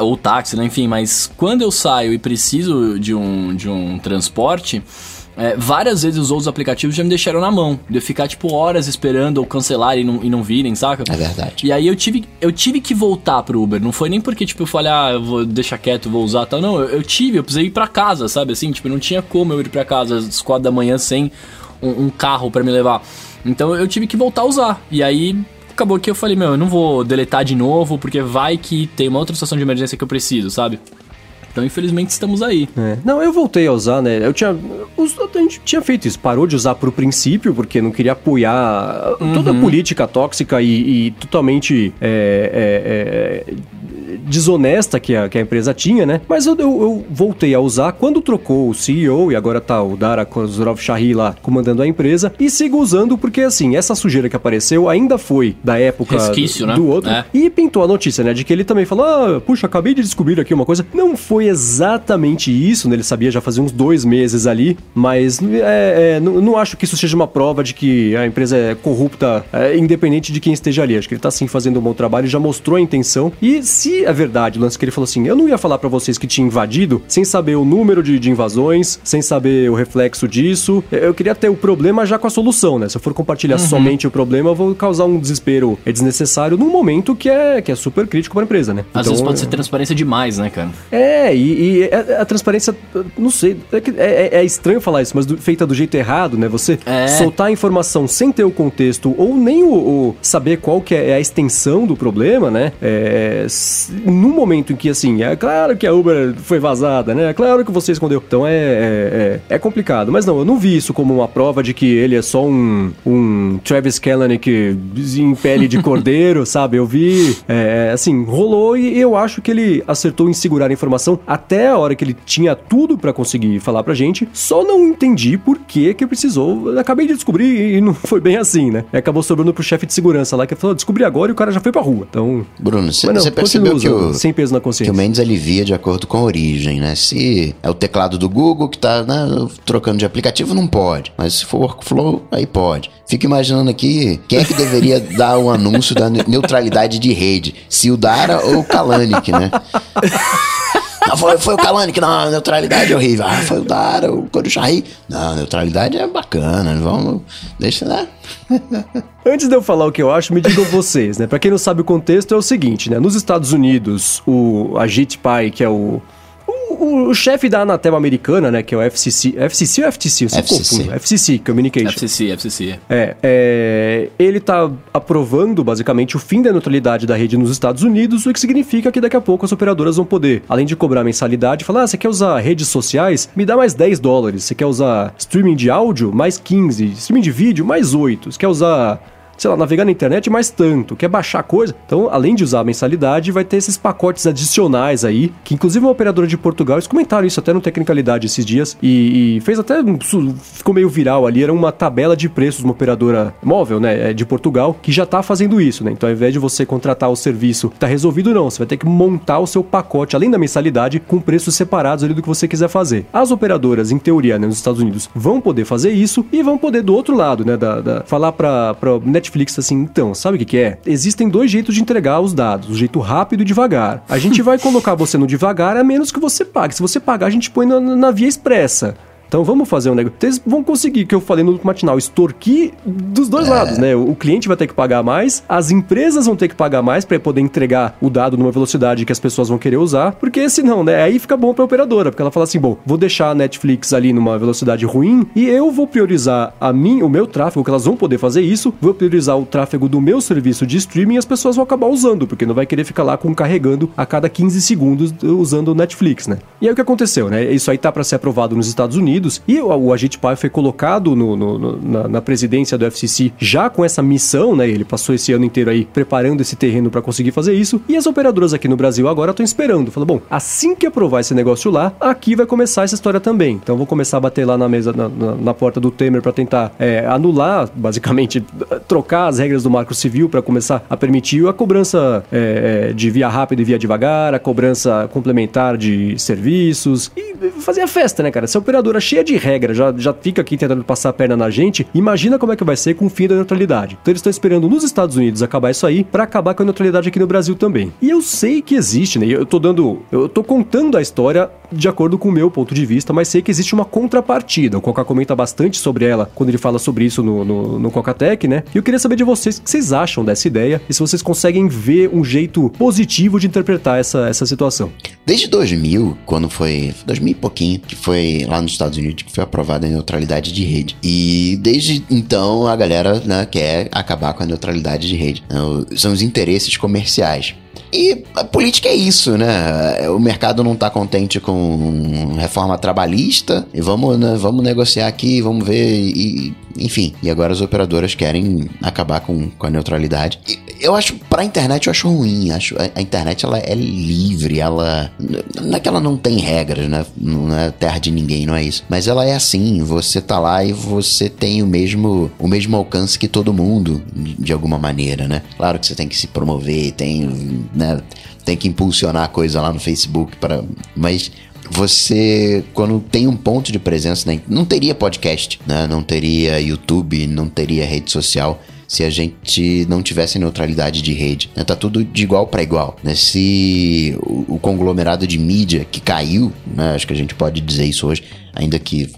Ou táxi, né? Enfim, mas quando eu saio e preciso de um, de um transporte. É, várias vezes os outros aplicativos já me deixaram na mão. De eu ficar, tipo, horas esperando ou cancelar e não, e não virem, saca? É verdade. E aí eu tive, eu tive que voltar pro Uber. Não foi nem porque, tipo, eu falei, ah, eu vou deixar quieto, vou usar tal. Não, eu, eu tive, eu precisei ir pra casa, sabe? Assim, tipo, não tinha como eu ir pra casa às quatro da manhã sem um, um carro pra me levar. Então eu tive que voltar a usar. E aí acabou que eu falei, meu, eu não vou deletar de novo, porque vai que tem uma outra situação de emergência que eu preciso, sabe? Então, infelizmente, estamos aí. É. Não, eu voltei a usar, né? Eu tinha. os- A gente tinha feito isso, parou de usar pro princípio, porque não queria apoiar toda a política tóxica e, e totalmente é, é, é, desonesta que a, que a empresa tinha, né? Mas eu, eu- eu voltei a usar quando trocou o CEO e agora tá o Dara Kozurov Shahi lá comandando a empresa e sigo usando porque, assim, essa sujeira que apareceu ainda foi da época Resquício, né? do outro. É. E pintou a notícia, né? De que ele também falou: ah, puxa, acabei de descobrir aqui uma coisa. Não foi exatamente isso, né? Ele sabia já fazia uns dois meses ali, mas é, é, não, não acho que isso seja uma prova de que a empresa é corrupta, é, independente de quem esteja ali. Acho que ele tá sim fazendo um bom trabalho, já mostrou a intenção. E se é verdade, o lance que ele falou assim: eu não ia falar pra vocês que tinha invadido sem saber o número de, de invasões, sem saber o reflexo disso. Eu queria ter o problema já com a solução, né? Se eu for compartilhar somente o problema, eu vou causar um desespero desnecessário num momento que é, que é super crítico pra empresa, né? Às vezes pode ser transparência demais, né, cara? É, e, e a, a transparência, não sei, é, que é- é- é estranho falar isso, mas do- feita do jeito errado, né? Você É. soltar a informação sem ter o contexto ou nem o, o saber qual que é a extensão do problema, né? É, num momento em que, assim, é claro que a Uber foi vazada, né? É claro que você escondeu. Então é, é, é, é complicado. Mas não, eu não vi isso como uma prova de que ele é só um, um Travis Kalanick em pele de cordeiro, sabe? Eu vi, é, assim, rolou e eu acho que ele acertou em segurar a informação até a hora que ele tinha tudo para conseguir falar pra gente. Só não entendi por que que precisou. Acabei de descobrir e não foi bem assim, né? E acabou sobrando pro chefe de segurança lá que falou: descobri agora e o cara já foi pra rua. Então. Bruno, você percebeu que o, sem peso na consciência. que o Mendes alivia de acordo com a origem, né? Se é o teclado do Google que tá né, trocando de aplicativo, não pode. Mas se for workflow, aí pode. Fico imaginando aqui quem é que deveria dar o anúncio da neutralidade de rede: se o Dara ou o Kalanick, né? Foi, foi o Kalanick, não, neutralidade é horrível. Ah, foi o Dara, o Corujari. Não, neutralidade é bacana, vamos, deixa, né? Antes de eu falar o que eu acho, me digam vocês, né? Pra quem não sabe o contexto, é o seguinte, né? Nos Estados Unidos, o Ajit Pai, que é o o, o chefe da Anatel americana, né, que é o FCC, FCC ou FTC? Eu FCC. Confundo. FCC Communication. FCC, FCC. É, é, ele tá aprovando basicamente o fim da neutralidade da rede nos Estados Unidos, o que significa que daqui a pouco as operadoras vão poder, além de cobrar mensalidade, falar: ah, você quer usar redes sociais? Me dá mais 10 dólares. Você quer usar streaming de áudio? Mais 15. Streaming de vídeo? Mais 8. Você quer usar sei lá, navegar na internet mais tanto, quer baixar coisa. Então, além de usar a mensalidade, vai ter esses pacotes adicionais aí, que inclusive uma operadora de Portugal, eles comentaram isso até no Tecnicalidade esses dias, e, e fez até, ficou meio viral ali, era uma tabela de preços, uma operadora móvel, né, é, de Portugal, que já tá fazendo isso, né? Então, ao invés de você contratar o serviço, tá resolvido não, você vai ter que montar o seu pacote, além da mensalidade, com preços separados ali do que você quiser fazer. As operadoras, em teoria, né, nos Estados Unidos, vão poder fazer isso e vão poder do outro lado, né, da, da falar para Netflix Netflix assim, então, sabe o que, que é? Existem dois jeitos de entregar os dados, o jeito rápido e devagar. A gente vai colocar você no devagar a menos que você pague. Se você pagar, a gente põe na, na via expressa. Então vamos fazer um negócio. Eles vão conseguir, que eu falei no matinal, extorquir dos dois é. lados, né? O cliente vai ter que pagar mais, as empresas vão ter que pagar mais para poder entregar o dado numa velocidade que as pessoas vão querer usar, porque senão, né? Aí fica bom para a operadora, porque ela fala assim: bom, vou deixar a Netflix ali numa velocidade ruim e eu vou priorizar a mim, o meu tráfego, que elas vão poder fazer isso, vou priorizar o tráfego do meu serviço de streaming e as pessoas vão acabar usando, porque não vai querer ficar lá com carregando a cada 15 segundos usando o Netflix, né? E aí o que aconteceu, né? Isso aí tá para ser aprovado nos Estados Unidos Unidos. E o, o Ajit Pai foi colocado no, no, no, na, na, presidência do FCC já com essa missão, né? Ele passou esse ano inteiro aí preparando esse terreno para conseguir fazer isso. E as operadoras aqui no Brasil agora estão esperando. Falou, bom, assim que aprovar esse negócio lá, aqui vai começar essa história também. Então vou começar a bater lá na mesa, na, na, na porta do Temer para tentar é, anular, basicamente, trocar as regras do Marco Civil para começar a permitir a cobrança é, é, de via rápida e via devagar, a cobrança complementar de serviços e fazer a festa, né, cara? Essa operadora cheia de regra já, já fica aqui tentando passar a perna na gente, imagina como é que vai ser com o fim da neutralidade. Então eles estão esperando nos Estados Unidos acabar isso aí para acabar com a neutralidade aqui no Brasil também. E eu sei que existe, né? Eu tô dando, eu tô contando a história de acordo com o meu ponto de vista, mas sei que existe uma contrapartida. O Coca comenta bastante sobre ela quando ele fala sobre isso no, no, no Coca-Tech, né? E eu queria saber de vocês o que vocês acham dessa ideia e se vocês conseguem ver um jeito positivo de interpretar essa, essa situação. Desde 2000, quando foi 2000 e pouquinho, que foi lá nos Estados Unidos que foi aprovada a neutralidade de rede. E desde então a galera né, quer acabar com a neutralidade de rede. São os interesses comerciais. E a política é isso, né? O mercado não está contente com reforma trabalhista e vamos, né, vamos negociar aqui, vamos ver. E, enfim, e agora as operadoras querem acabar com, com a neutralidade. E eu acho, pra internet, eu acho ruim. Acho, a, a, internet ela é livre, ela. Não é que ela não tem regras, né? Não é terra de ninguém, não é isso. Mas ela é assim, você tá lá e você tem o mesmo, o mesmo alcance que todo mundo, de, de alguma maneira, né? Claro que você tem que se promover, tem, né? Tem que impulsionar a coisa lá no Facebook para, mas você, quando tem um ponto de presença, né? não teria podcast, né? não teria YouTube, não teria rede social se a gente não tivesse neutralidade de rede. Né? Tá tudo de igual para igual. Né? Se o, conglomerado de mídia que caiu, né? acho que a gente pode dizer isso hoje, ainda que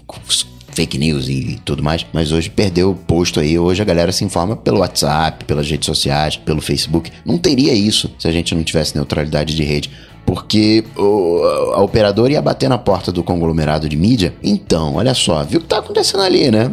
fake news e tudo mais, mas hoje perdeu o posto aí. Hoje a galera se informa pelo WhatsApp, pelas redes sociais, pelo Facebook. Não teria isso se a gente não tivesse neutralidade de rede porque o, a operadora ia bater na porta do conglomerado de mídia. Então, olha só, viu o que tá acontecendo ali, né?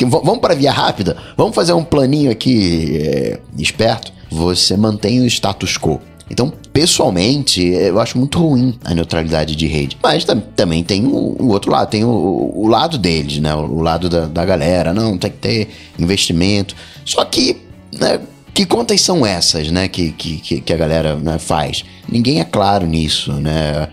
Vamos para via rápida? Vamos fazer um planinho aqui é, esperto? Você mantém o status quo. Então, pessoalmente, eu acho muito ruim a neutralidade de rede. Mas tam também tem o, o, outro lado, tem o, o lado deles, né? O, lado da, da galera. Não, tem que ter investimento. Só que, né? Que contas são essas, né, que, que, que a galera né, faz? Ninguém é claro nisso, né?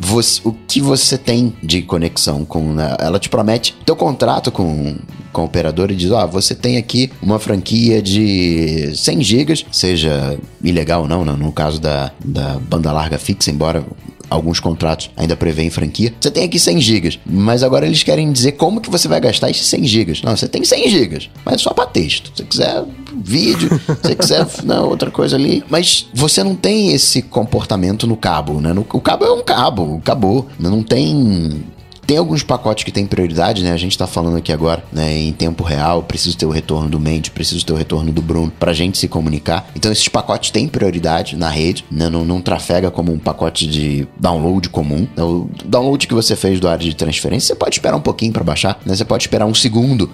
Você, o que você tem de conexão com. Né? Ela te promete teu contrato com, com a operadora e diz: Ó, oh, você tem aqui uma franquia de 100 gigas, seja ilegal ou não, né? no caso da, da banda larga fixa, embora alguns contratos ainda prevêem franquia. Você tem aqui 100 GB, mas agora eles querem dizer como que você vai gastar esses 100 GB. Não, você tem 100 GB, mas só para texto. Se você quiser vídeo, se você quiser não, outra coisa ali, mas você não tem esse comportamento no cabo, né? No, o cabo é um cabo, acabou. Não tem tem alguns pacotes que têm prioridade, né? A gente tá falando aqui agora, né, em tempo real, preciso ter o retorno do Mendes, preciso ter o retorno do Bruno pra gente se comunicar. Então esses pacotes têm prioridade na rede, né? Não, não trafega como um pacote de download comum. O download que você fez do área de transferência, você pode esperar um pouquinho para baixar, né? Você pode esperar um segundo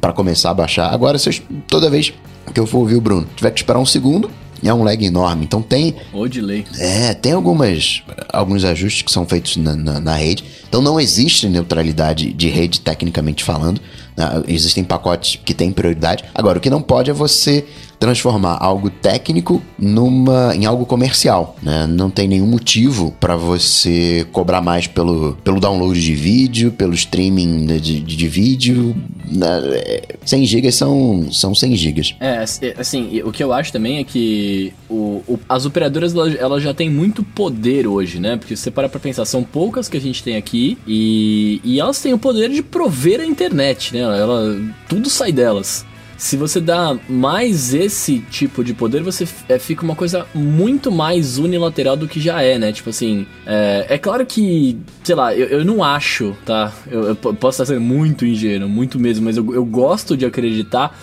para começar a baixar. Agora, se eu, toda vez que eu for ouvir o Bruno, tiver que esperar um segundo, é um lag enorme. Então tem. Ou delay. É, tem algumas, alguns ajustes que são feitos na, na, na rede. Então não existe neutralidade de rede, tecnicamente falando. Uh, existem pacotes que têm prioridade. Agora, o que não pode é você transformar algo técnico numa em algo comercial, né? Não tem nenhum motivo para você cobrar mais pelo, pelo download de vídeo, pelo streaming de, de, de vídeo. Né? 100 GB são, são 100 GB. É, assim, o que eu acho também é que o, o, as operadoras elas já têm muito poder hoje, né? Porque se você para pra pensar, são poucas que a gente tem aqui e, e elas têm o poder de prover a internet, né? Ela, tudo sai delas se você dá mais esse tipo de poder, você é, fica uma coisa muito mais unilateral do que já é, né? Tipo assim, é, é claro que, sei lá, eu, eu não acho, tá? Eu, eu, posso estar sendo muito ingênuo, muito mesmo, mas eu, eu gosto de acreditar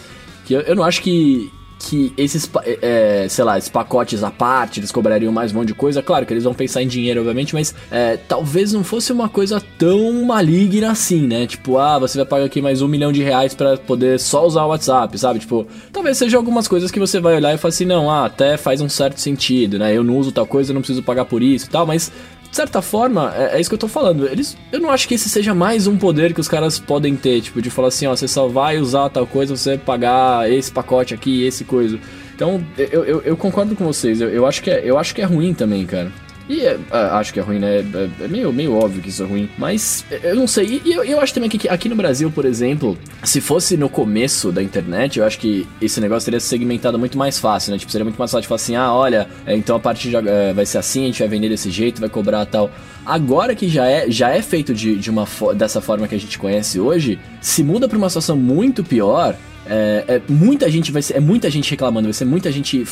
que eu, eu não acho que que esses, é, sei lá, esses pacotes à parte, eles cobrariam mais um monte de coisa. Claro que eles vão pensar em dinheiro, obviamente, mas é, talvez não fosse uma coisa tão maligna assim, né? Tipo, ah, você vai pagar aqui mais um milhão de reais para poder só usar o WhatsApp, sabe? Tipo, talvez seja algumas coisas que você vai olhar e falar assim, não, ah, até faz um certo sentido, né? Eu não uso tal coisa, eu não preciso pagar por isso e tal, mas de certa forma, é, é, isso que eu tô falando. Eles, eu não acho que esse seja mais um poder que os caras podem ter, tipo, de falar assim, ó, você só vai usar tal coisa, você pagar esse pacote aqui, esse coisa. Então, eu, eu, eu concordo com vocês. Eu, eu, acho que é, eu acho que é ruim também, cara. E é, é, acho que é ruim, né? É, é, meio, meio óbvio que isso é ruim. Mas eu não sei. E eu, eu acho também que aqui no Brasil, por exemplo, se fosse no começo da internet, eu acho que esse negócio teria segmentado muito mais fácil, né? Tipo, seria muito mais fácil de falar assim: ah, olha, é, então a partir de, é, vai ser assim, a gente vai vender desse jeito, vai cobrar tal. Agora que já é, já é feito de, de uma dessa forma que a gente conhece hoje, se muda para uma situação muito pior, é, é, muita gente vai ser, é muita gente reclamando, vai ser muita gente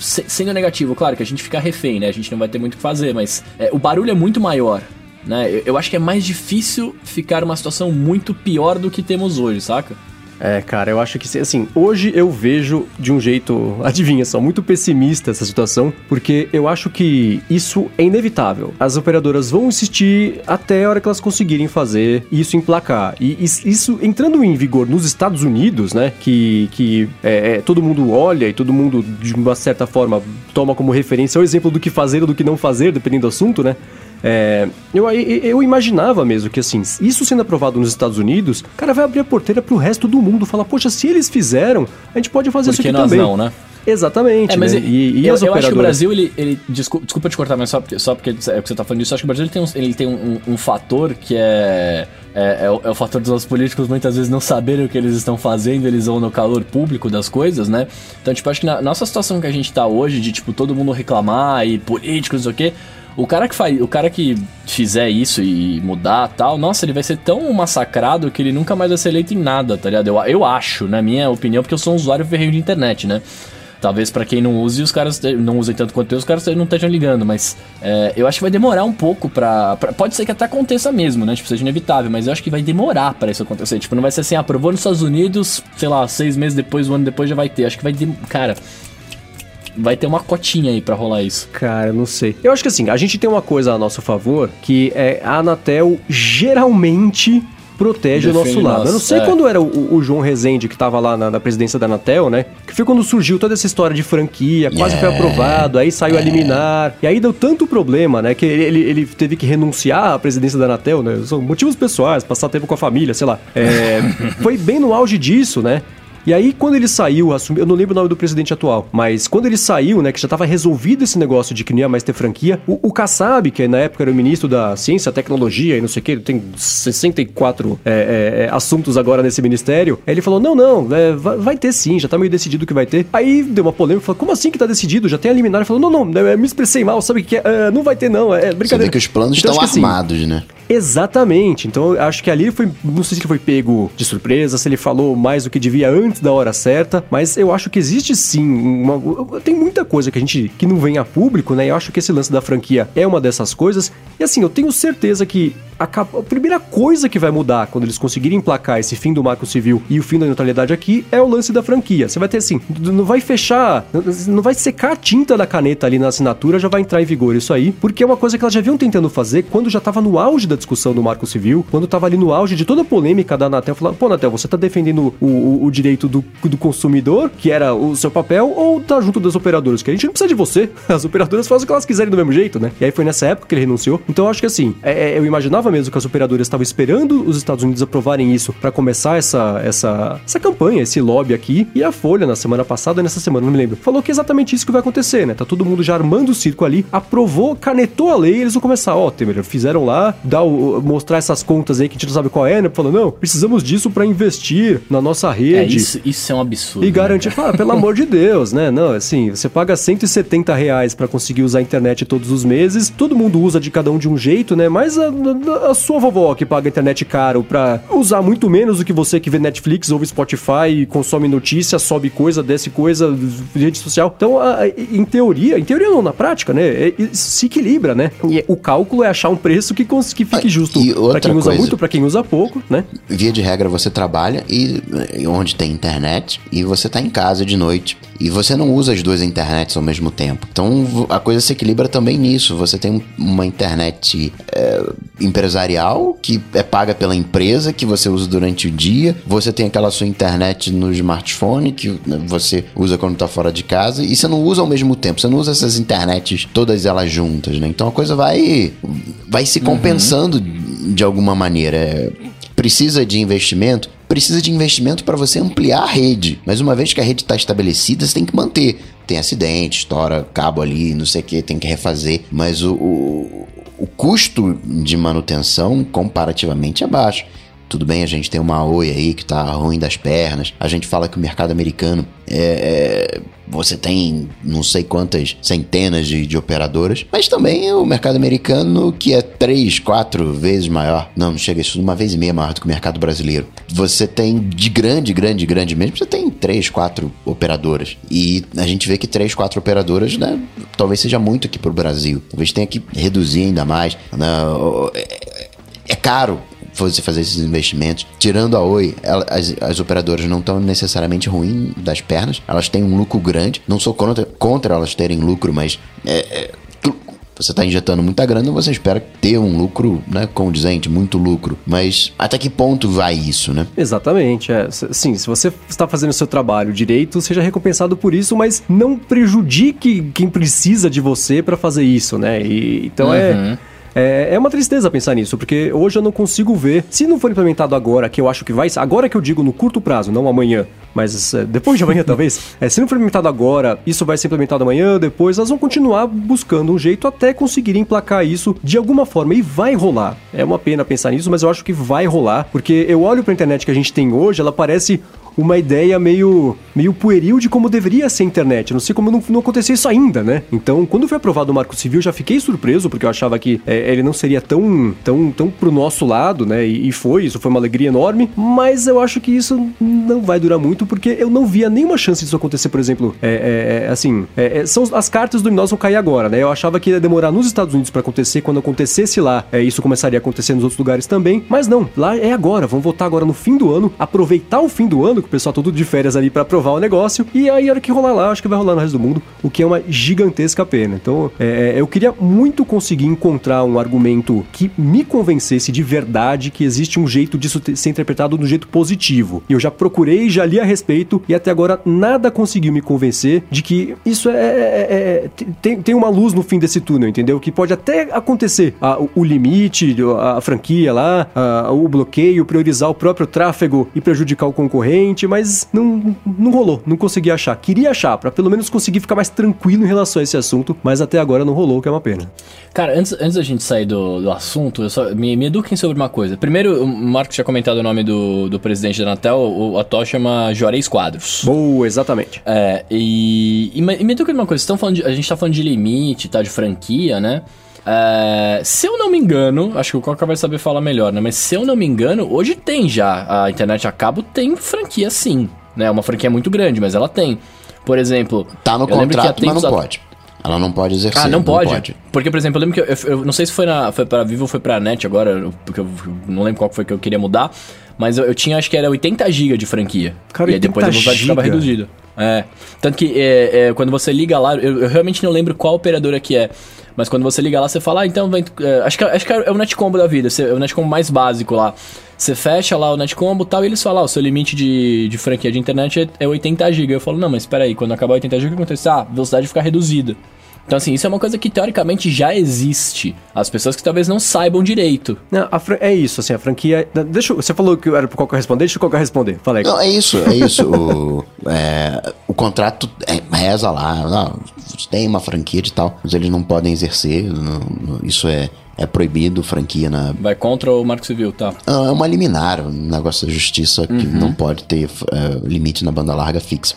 sendo negativo. Claro que a gente fica refém, né? A gente não vai ter muito o que fazer, mas é, o barulho é muito maior. Né? Eu, eu acho que é mais difícil ficar uma situação muito pior do que temos hoje, saca? É, cara, eu acho que assim, hoje eu vejo de um jeito, adivinha só, muito pessimista essa situação, porque eu acho que isso é inevitável. As operadoras vão insistir até a hora que elas conseguirem fazer isso emplacar. E isso entrando em vigor nos Estados Unidos, né, que, que é, é, todo mundo olha e todo mundo, de uma certa forma, toma como referência o exemplo do que fazer ou do que não fazer, dependendo do assunto, né? É, eu, eu imaginava mesmo que, assim, isso sendo aprovado nos Estados Unidos, cara, vai abrir a porteira pro resto do mundo. Falar, poxa, se eles fizeram, a gente pode fazer Por isso aqui nós também. não, né? Exatamente. É, mas né? e, e eu, as eu acho que o Brasil, ele. ele desculpa, desculpa te cortar, mas só porque, só porque é que você tá falando disso, eu acho que o Brasil ele tem, um, ele tem um, um, um fator que é. É, é, o, é, o, fator dos políticos muitas vezes não saberem o que eles estão fazendo, eles vão no calor público das coisas, né? Então, tipo, acho que na nossa situação que a gente tá hoje, de, tipo, todo mundo reclamar e políticos, não sei o quê, o cara que faz, o cara que fizer isso e mudar tal, nossa, ele vai ser tão massacrado que ele nunca mais vai ser eleito em nada, tá ligado? Eu, eu acho, na minha opinião, porque eu sou um usuário ferreiro de internet, né? Talvez para quem não use, os caras não usem tanto quanto eu, os caras não estejam ligando, mas é, eu acho que vai demorar um pouco pra, pra, Pode ser que até aconteça mesmo, né? Tipo, seja inevitável, mas eu acho que vai demorar para isso acontecer. Tipo, não vai ser assim, aprovou ah, nos Estados Unidos, sei lá, seis meses depois, um ano depois já vai ter. Acho que vai. Cara, vai ter uma cotinha aí para rolar isso. Cara, não sei. Eu acho que assim, a gente tem uma coisa a nosso favor, que é a Anatel geralmente protege o nosso lado. Eu não sei é. quando era o, o João Rezende que tava lá na, na, presidência da Anatel, né? Que foi quando surgiu toda essa história de franquia, quase foi aprovado, aí saiu a liminar, e aí deu tanto problema, né? Que ele, ele teve que renunciar à presidência da Anatel, né? São motivos pessoais, passar tempo com a família, sei lá. É, foi bem no auge disso, né? E aí, quando ele saiu, assumiu, eu não lembro o nome do presidente atual, mas quando ele saiu, né, que já estava resolvido esse negócio de que não ia mais ter franquia, o, o Kassab, que na época era o ministro da Ciência, Tecnologia e não sei o que, ele tem 64 é, é, é, assuntos agora nesse ministério, ele falou, não, não, é, vai, vai, ter sim, já tá meio decidido que vai ter. Aí deu uma polêmica, falou, como assim que tá decidido? Já tem a liminar? Ele falou, não, não, me expressei mal, sabe o que é? não vai ter não, é brincadeira. Você vê que os planos então, estão armados, assim, né? Exatamente. Então, acho que ali foi. Não sei se ele foi pego de surpresa, se ele falou mais do que devia antes da hora certa, mas eu acho que existe sim uma. Tem muita coisa que a gente. que não vem a público, né? Eu acho que esse lance da franquia é uma dessas coisas. E assim, eu tenho certeza que a, a, primeira coisa que vai mudar quando eles conseguirem emplacar esse fim do marco civil e o fim da neutralidade aqui é o lance da franquia. Você vai ter assim, não vai fechar, não vai secar a tinta da caneta ali na assinatura, já vai entrar em vigor isso aí, porque é uma coisa que elas já vinham tentando fazer quando já estava no auge da discussão do marco civil, quando estava ali no auge de toda a polêmica da Anatel, falando, pô, Anatel, você está defendendo o, o, o, direito do, do consumidor, que era o seu papel, ou tá junto das operadoras, que a gente não precisa de você. As operadoras fazem o que elas quiserem do mesmo jeito, né? E aí foi nessa época que ele renunciou. Então eu acho que assim, é, é, eu imaginava mesmo que as operadoras estavam esperando os Estados Unidos aprovarem isso para começar essa, essa, essa campanha, esse lobby aqui. E a Folha, na semana passada, nessa semana, não me lembro, falou que é exatamente isso que vai acontecer, né? Tá todo mundo já armando o circo ali, aprovou, canetou a lei, eles vão começar, ó, oh, Temer, fizeram lá, dar o, mostrar essas contas aí que a gente não sabe qual é, né? Falando, não, precisamos disso para investir na nossa rede. É, isso, isso é um absurdo. E garantir, né, fala, pelo amor de Deus, né? Não, assim, você paga 170 reais para conseguir usar a internet todos os meses, todo mundo usa de cada um de um jeito, né? Mas a, a, a sua vovó que paga internet caro pra usar muito menos do que você que vê Netflix, ouve Spotify, consome notícia, sobe coisa, desce coisa, rede social. Então, a, em teoria, em teoria não, na prática, né? É, se equilibra, né? E o cálculo é achar um preço que, que fique ah, justo para quem usa muito, para quem usa pouco, né? Via de regra, você trabalha e onde tem internet e você tá em casa de noite e você não usa as duas internets ao mesmo tempo. Então a coisa se equilibra também nisso. Você tem uma internet é, empresarial que é paga pela empresa, que você usa durante o dia. Você tem aquela sua internet no smartphone que né, você usa quando está fora de casa. E você não usa ao mesmo tempo. Você não usa essas internets todas elas juntas, né? Então a coisa vai, vai se compensando uhum. de alguma maneira. É, precisa de investimento? Precisa de investimento para você ampliar a rede. Mas uma vez que a rede está estabelecida, você tem que manter. Tem acidente, estoura cabo ali, não sei o que, tem que refazer. Mas o, o, o custo de manutenção comparativamente é baixo. Tudo bem, a gente tem uma Oi aí que tá ruim das pernas. A gente fala que o mercado americano é, é você tem não sei quantas centenas de, de, operadoras, mas também o mercado americano que é três, quatro vezes maior. Não, não chega isso uma vez e meia maior do que o mercado brasileiro. Você tem de grande, grande, grande mesmo, você tem três, quatro operadoras. E a gente vê que três, quatro operadoras, né? Talvez seja muito aqui pro Brasil. Talvez tenha que reduzir ainda mais. Né? É, é caro você fazer esses investimentos. Tirando a Oi, ela, as, as operadoras não estão necessariamente ruins das pernas, elas têm um lucro grande. Não sou contra, contra elas terem lucro, mas é, é, você está injetando muita grana, você espera ter um lucro, né, condizente, muito lucro. Mas até que ponto vai isso, né? Exatamente. É. Sim, se você está fazendo o seu trabalho direito, seja recompensado por isso, mas não prejudique quem precisa de você para fazer isso, né? E, então é, uhum. é é, é uma tristeza pensar nisso, porque hoje eu não consigo ver. Se não for implementado agora, que eu acho que vai. Agora que eu digo no curto prazo, não amanhã, mas é, depois de amanhã talvez. É, se não for implementado agora, isso vai ser implementado amanhã, depois, elas vão continuar buscando um jeito até conseguirem emplacar isso de alguma forma. E vai rolar. É uma pena pensar nisso, mas eu acho que vai rolar, porque eu olho pra internet que a gente tem hoje, ela parece uma ideia meio, meio pueril de como deveria ser a internet. não sei como não, não aconteceu isso ainda, né? Então, quando foi aprovado o Marco Civil, eu já fiquei surpreso, porque eu achava que é, ele não seria tão, tão, tão pro nosso lado, né? E, e, foi, isso foi uma alegria enorme, mas eu acho que isso não vai durar muito, porque eu não via nenhuma chance disso acontecer, por exemplo, é, é, é assim, é, é, são as cartas dominosas vão cair agora, né? Eu achava que ia demorar nos Estados Unidos para acontecer, quando acontecesse lá, isso começaria a acontecer nos outros lugares também, mas não, lá é agora, vamos votar agora no fim do ano, aproveitar o fim do ano, que o pessoal tá tudo de férias ali para aprovar o negócio, e aí a hora que rolar lá, acho que vai rolar no resto do mundo, o que é uma gigantesca pena. Então, eu queria muito conseguir encontrar um argumento que me convencesse de verdade que existe um jeito disso ser interpretado do jeito positivo. E eu já procurei, já li a respeito e até agora nada conseguiu me convencer de que isso é, é, é, é tem, tem uma luz no fim desse túnel, entendeu? Que pode até acontecer a, o limite, a franquia lá, a, o bloqueio, priorizar o próprio tráfego e prejudicar o concorrente, mas não, não rolou, não consegui achar. Queria achar, para pelo menos conseguir ficar mais tranquilo em relação a esse assunto, mas até agora não rolou, que é uma pena. Cara, antes, antes da gente sair do, do assunto, só, me, me eduquem sobre uma coisa. Primeiro, o Marcos tinha comentado o nome do, do presidente da Anatel, o atual chama Juarez Quadros. Boa, exatamente. É, e, e, e me eduquem uma coisa, estão falando de, a gente tá falando de limite, tá, de franquia, né? É, se eu não me engano, acho que o Coca vai saber falar melhor, né? Mas se eu não me engano, hoje tem já. A internet a cabo tem franquia sim. Né? É uma franquia muito grande, mas ela tem. Por exemplo. Tá no contrato, mas não pode. Ela não pode exercer. Ah, não pode? não pode? Porque, por exemplo, eu lembro que eu, eu, eu, não sei se foi, na, foi pra Vivo ou foi pra NET agora, porque eu não lembro qual foi que eu queria mudar, mas eu, eu tinha, acho que era 80 GB de franquia. Cara, e aí depois a velocidade ficava reduzida. É. Tanto que é, é, quando você liga lá, eu, eu, realmente não lembro qual operadora que é. Mas quando você liga lá, você fala, ah, então vem. É, acho, que, acho que é o Netcombo da vida, é o Netcombo mais básico lá. Você fecha lá o Netcombo e tal, e eles falam, ah, o seu limite de, de franquia de internet é, é 80 GB. Eu falo, não, mas espera aí, quando acabar 80 GB, o que acontece? Ah, a velocidade fica reduzida. Então, assim, isso é uma coisa que teoricamente já existe. As pessoas que talvez não saibam direito. Não, é isso, assim, a franquia. Deixa, você falou que era pro qualquer responder, deixa o qualquer responder. Falei. Não, é isso, é isso. o, é, o contrato é, reza lá. Não, tem uma franquia de tal, mas eles não podem exercer. Não, isso é é proibido franquia na. Vai contra o Marco Civil, tá? Ah, é uma liminar, um negócio da justiça que uhum. não pode ter uh, limite na banda larga fixa.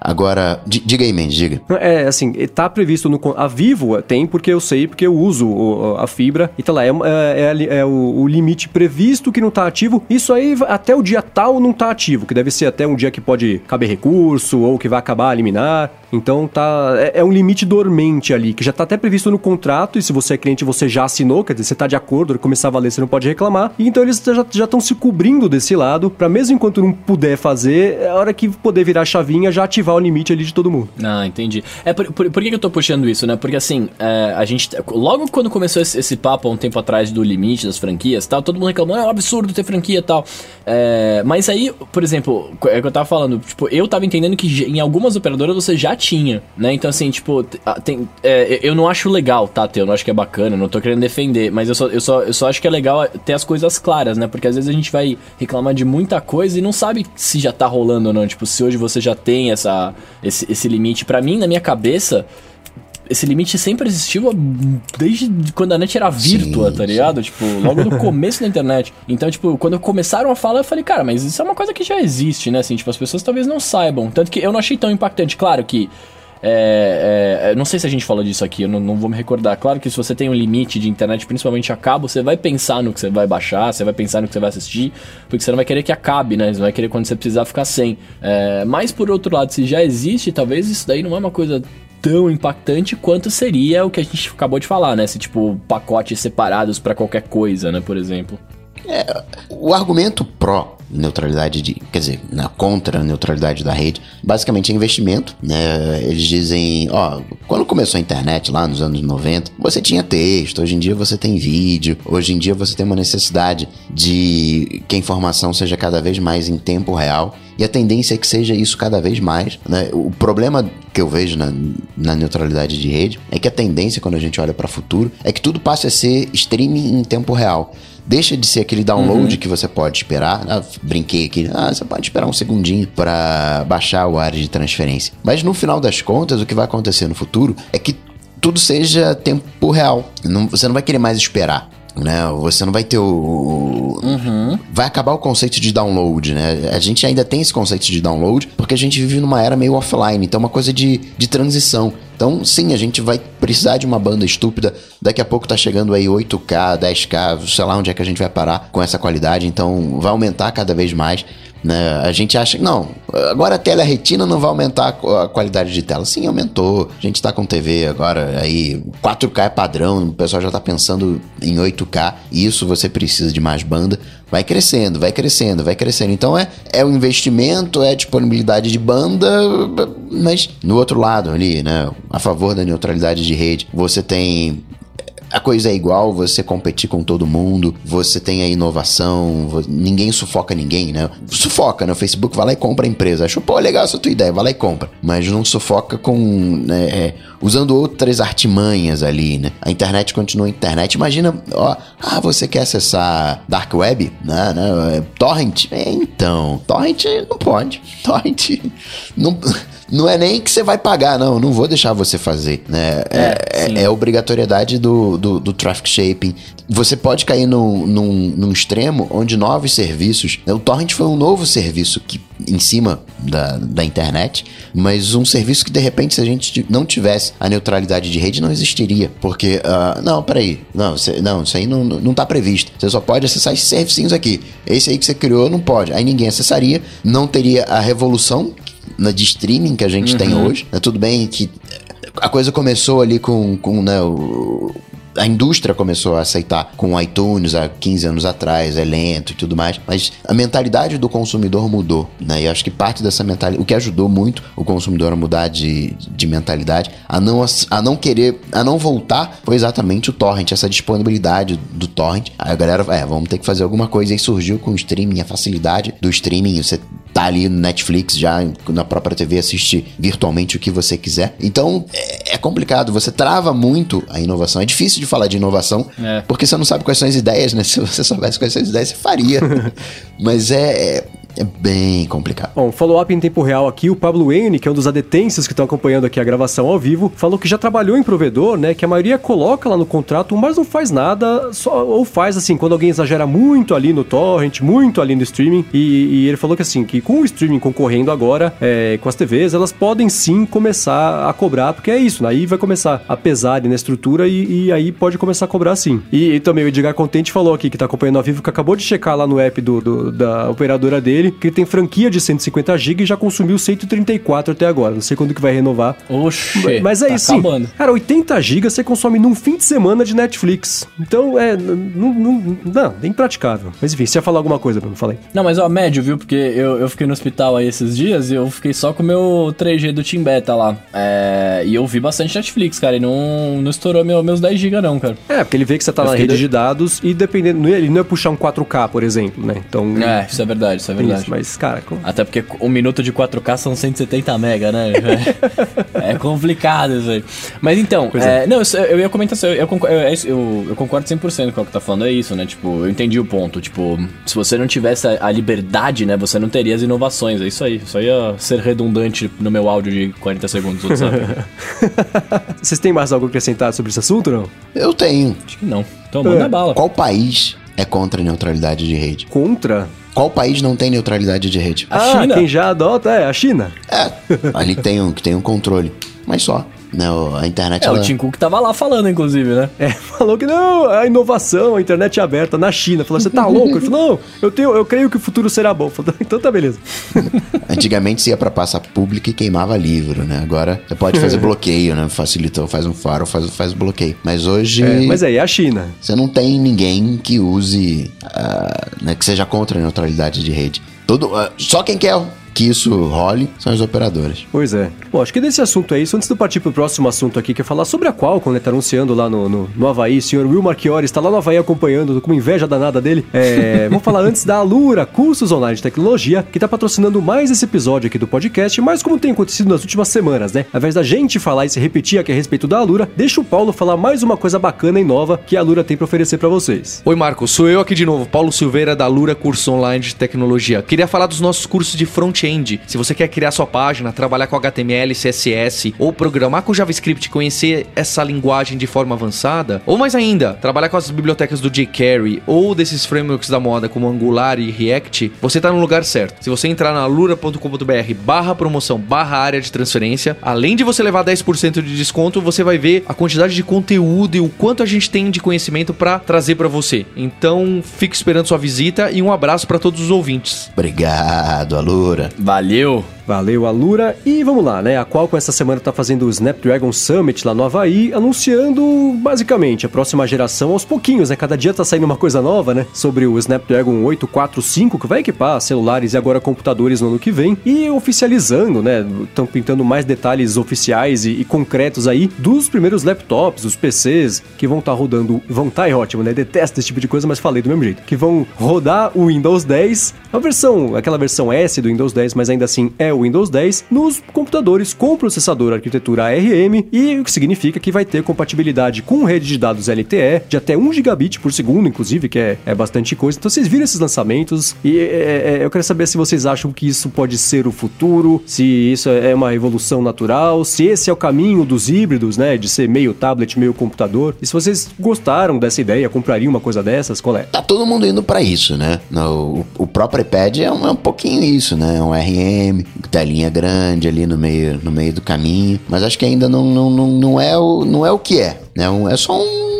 Agora, diga aí, Mendes, diga. É, assim, tá previsto no. A Vivo tem, porque eu sei, porque eu uso o, a fibra. E tá lá, é, é, é, é o, o, limite previsto que não tá ativo. Isso aí, até o dia tal, não tá ativo, que deve ser até um dia que pode caber recurso ou que vai acabar a liminar. Então tá. É, é um limite dormente ali, que já tá até previsto no contrato. E se você é cliente, você já assinou, quer dizer, você tá de acordo, começar a valer, você não pode reclamar. E então eles já estão se cobrindo desse lado, para mesmo enquanto não puder fazer, a hora que poder virar chavinha, já ativar o limite ali de todo mundo. Ah, entendi. É por, por, por que eu tô puxando isso, né? Porque assim, é, a gente. Logo quando começou esse, esse, papo há um tempo atrás do limite das franquias tal, todo mundo reclamou, é um absurdo ter franquia e tal. É, mas aí, por exemplo, é o que eu tava falando, tipo, eu tava entendendo que em algumas operadoras você já tinha, né? Então, assim, tipo, tem, é, eu não acho legal, tá, Eu não acho que é bacana, não tô querendo defender, mas eu só, eu, só, eu só acho que é legal ter as coisas claras, né? Porque às vezes a gente vai reclamar de muita coisa e não sabe se já tá rolando ou não. Tipo, se hoje você já tem essa, esse, esse limite. para mim, na minha cabeça, esse limite sempre existiu desde quando a net era vírtua, sim, tá ligado? Sim. Tipo, logo no começo da internet. Então, tipo, quando começaram a falar, eu falei, cara, mas isso é uma coisa que já existe, né? Assim, tipo, as pessoas talvez não saibam. Tanto que eu não achei tão impactante. Claro que é, é, não sei se a gente falou disso aqui, eu não, não, vou me recordar. Claro que se você tem um limite de internet, principalmente a cabo, você vai pensar no que você vai baixar, você vai pensar no que você vai assistir, porque você não vai querer que acabe, né? Você vai querer quando você precisar ficar sem. É, mas por outro lado, se já existe, talvez isso daí não é uma coisa tão impactante quanto seria o que a gente acabou de falar, né? Se tipo pacotes separados para qualquer coisa, né, por exemplo. É, o argumento pró neutralidade de, quer dizer, na contra a neutralidade da rede, basicamente é investimento, né? Eles dizem, ó, quando começou a internet lá nos anos 90, você tinha texto, hoje em dia você tem vídeo, hoje em dia você tem uma necessidade de que a informação seja cada vez mais em tempo real. E a tendência é que seja isso cada vez mais. Né? O problema que eu vejo na, na neutralidade de rede é que a tendência, quando a gente olha para o futuro, é que tudo passe a ser streaming em tempo real. Deixa de ser aquele download uhum. que você pode esperar. Ah, brinquei aqui. Ah, você pode esperar um segundinho para baixar o área de transferência. Mas no final das contas, o que vai acontecer no futuro é que tudo seja tempo real. Não, você não vai querer mais esperar né? Você não vai ter o. Uhum. Vai acabar o conceito de download, né? A gente ainda tem esse conceito de download porque a gente vive numa era meio offline, então é uma coisa de, de transição. Então, sim, a gente vai precisar de uma banda estúpida. Daqui a pouco tá chegando aí 8K, 10K, sei lá onde é que a gente vai parar com essa qualidade. Então, vai aumentar cada vez mais. Né? A gente acha que não, agora a tela retina não vai aumentar a qualidade de tela. Sim, aumentou. A gente tá com TV agora, aí 4K é padrão, o pessoal já tá pensando em 8K. Isso você precisa de mais banda. Vai crescendo, vai crescendo, vai crescendo. Então é, é o investimento, é disponibilidade de banda, mas no outro lado ali, né? A favor da neutralidade de rede, você tem a coisa é igual, você competir com todo mundo, você tem a inovação, ninguém sufoca ninguém, né? Sufoca, né? O Facebook vai lá e compra a empresa. Achou, pô, legal essa tua ideia, vai lá e compra. Mas não sufoca com. Né, é, usando outras artimanhas ali, né? A internet continua internet. Imagina, ó, ah, você quer acessar Dark Web, né? né torrent? É, então, Torrent não pode. Torrent não não é nem que você vai pagar, não, não vou deixar você fazer, né? É, é, é obrigatoriedade do, do, do, traffic shaping. Você pode cair num, num, num extremo onde novos serviços. Né? O Torrent foi um novo serviço que em cima da, da internet, mas um serviço que de repente, se a gente não tivesse a neutralidade de rede, não existiria. Porque, uh, não, peraí, não, cê, não, isso aí não, não tá previsto. Você só pode acessar esses servicinhos aqui. Esse aí que você criou não pode. Aí ninguém acessaria, não teria a revolução na de streaming que a gente uhum. tem hoje. É tudo bem que a coisa começou ali com, com né, o, a indústria começou a aceitar com o iTunes há 15 anos atrás, é lento e tudo mais, mas a mentalidade do consumidor mudou, né? E acho que parte dessa mentalidade, o que ajudou muito o consumidor a mudar de, de mentalidade, a não, a não querer, a não voltar, foi exatamente o torrent, essa disponibilidade do torrent. Aí a galera, é, vamos ter que fazer alguma coisa. E surgiu com o streaming, a facilidade do streaming, você tá ali no Netflix já na própria TV assiste virtualmente o que você quiser. Então é, é complicado, você trava muito a inovação. É difícil de falar de inovação é. porque você não sabe quais são as ideias, né? Se você soubesse quais são as ideias, você faria. Mas é, é é bem complicado. Bom, follow-up em tempo real aqui, o Pablo Ene, que é um dos adetêncios que estão acompanhando aqui a gravação ao vivo, falou que já trabalhou em provedor, né? Que a maioria coloca lá no contrato, mas não faz nada, só, ou faz assim, quando alguém exagera muito ali no torrent, muito ali no streaming. E, e ele falou que assim, que com o streaming concorrendo agora, é, com as TVs, elas podem sim começar a cobrar, porque é isso, né? aí vai começar a pesar na estrutura e, e aí pode começar a cobrar sim. E, e, também o Edgar Contente falou aqui que tá acompanhando ao vivo, que acabou de checar lá no app do, do da operadora dele dele, que ele tem franquia de 150 GB e já consumiu 134 até agora. Não sei quando que vai renovar. Oxe, mas é tá isso. Acabando. Cara, 80 GB você consome num fim de semana de Netflix. Então, é. Não, não, não é impraticável. Mas enfim, você ia falar alguma coisa, Bruno? Falei. Não, mas ó, médio, viu? Porque eu, eu fiquei no hospital aí esses dias e eu fiquei só com o meu 3G do Team Beta lá. É, e eu vi bastante Netflix, cara, e não, não estourou meu, meus 10 GB, não, cara. É, porque ele vê que você tá eu na rede de... de dados e dependendo. Ele não ia puxar um 4K, por exemplo, né? Então. É, isso é verdade, isso é verdade verdade. mas, cara. Com... Até porque um minuto de 4K são 170 mega, né? é complicado isso aí. Mas então, é, é. não, eu, eu, ia comentar assim, eu, eu, eu, eu concordo 100% com o que tá falando, é isso, né? Tipo, eu entendi o ponto. Tipo, se você não tivesse a, a liberdade, né? Você não teria as inovações. É isso aí. Só ia ser redundante no meu áudio de 40 segundos Vocês têm mais algo a acrescentar sobre esse assunto, não? Eu tenho. Acho que não. Então, manda é. bala. Qual país é contra a neutralidade de rede? Contra? Qual país não tem neutralidade de rede? A ah, China. quem já adota é a China. É, ali tem um, que tem um controle, mas só. Né, a internet. É, ela... o Tim Cook tava lá falando, inclusive, né? É, falou que não, a inovação, a internet é aberta na China. Falou, você tá louco? Ele falou, não, eu, tenho, eu creio que o futuro será bom. Falei, então tá beleza. Antigamente você ia pra praça pública e queimava livro, né? Agora você pode fazer bloqueio, né? Facilitou, faz um faro, faz, faz bloqueio. Mas hoje. É, mas aí é a China. Você não tem ninguém que use, uh, né, que seja contra a neutralidade de rede. Todo, uh, só quem quer que isso role são as operadoras. Pois é. Bom, acho que desse assunto é isso. Antes de partir pro próximo assunto aqui, que é falar sobre a Qualcomm, né? Tá anunciando lá no, no, no Havaí. O senhor Will Marchiori está lá no Havaí acompanhando, com inveja danada dele. É, vamos falar antes da Alura, cursos online de tecnologia, que tá patrocinando mais esse episódio aqui do podcast, mas como tem acontecido nas últimas semanas, né? Ao invés da gente falar e se repetir aqui a respeito da Alura, deixa o Paulo falar mais uma coisa bacana e nova que a Alura tem para oferecer para vocês. Oi, Marcos. Sou eu aqui de novo, Paulo Silveira da Alura Curso Online de Tecnologia. Queria falar dos nossos cursos de front front-end, se você quer criar sua página, trabalhar com HTML, CSS ou programar com JavaScript, conhecer essa linguagem de forma avançada, ou mais ainda, trabalhar com as bibliotecas do jQuery ou desses frameworks da moda como Angular e React, você tá no lugar certo. Se você entrar na lura.com.br barra promoção barra área de transferência, além de você levar 10% de desconto, você vai ver a quantidade de conteúdo e o quanto a gente tem de conhecimento para trazer para você. Então, fico esperando sua visita e um abraço para todos os ouvintes. Obrigado, Alura. Valeu! Valeu, Alura. E vamos lá, né? A Qualcomm essa semana tá fazendo o Snapdragon Summit lá no Havaí, anunciando basicamente a próxima geração aos pouquinhos, né? Cada dia tá saindo uma coisa nova, né? Sobre o Snapdragon 845, que vai equipar celulares e agora computadores no ano que vem. E oficializando, né? Estão pintando mais detalhes oficiais e, e, concretos aí dos primeiros laptops, os PCs, que vão estar tá rodando. Vão estar tá, é ótimo, né? Detesto esse tipo de coisa, mas falei do mesmo jeito. Que vão rodar o Windows 10, a versão, aquela versão S do Windows 10, mas ainda assim é o Windows 10 nos computadores com processador arquitetura ARM e o que significa que vai ter compatibilidade com rede de dados LTE de até 1 gigabit por segundo, inclusive, que é, é bastante coisa. Então vocês viram esses lançamentos e é, é, é eu quero saber se vocês acham que isso pode ser o futuro, se isso é uma evolução natural, se esse é o caminho dos híbridos, né, de ser meio tablet, meio computador. E se vocês gostaram dessa ideia, comprariam uma coisa dessas, qual é? Tá todo mundo indo para isso, né? O, o próprio iPad é um, é um pouquinho isso, né? Um RM, telinha grande ali no meio, no meio do caminho. Mas acho que ainda não, não, não, não, é, o, não é o que é. Né? É só um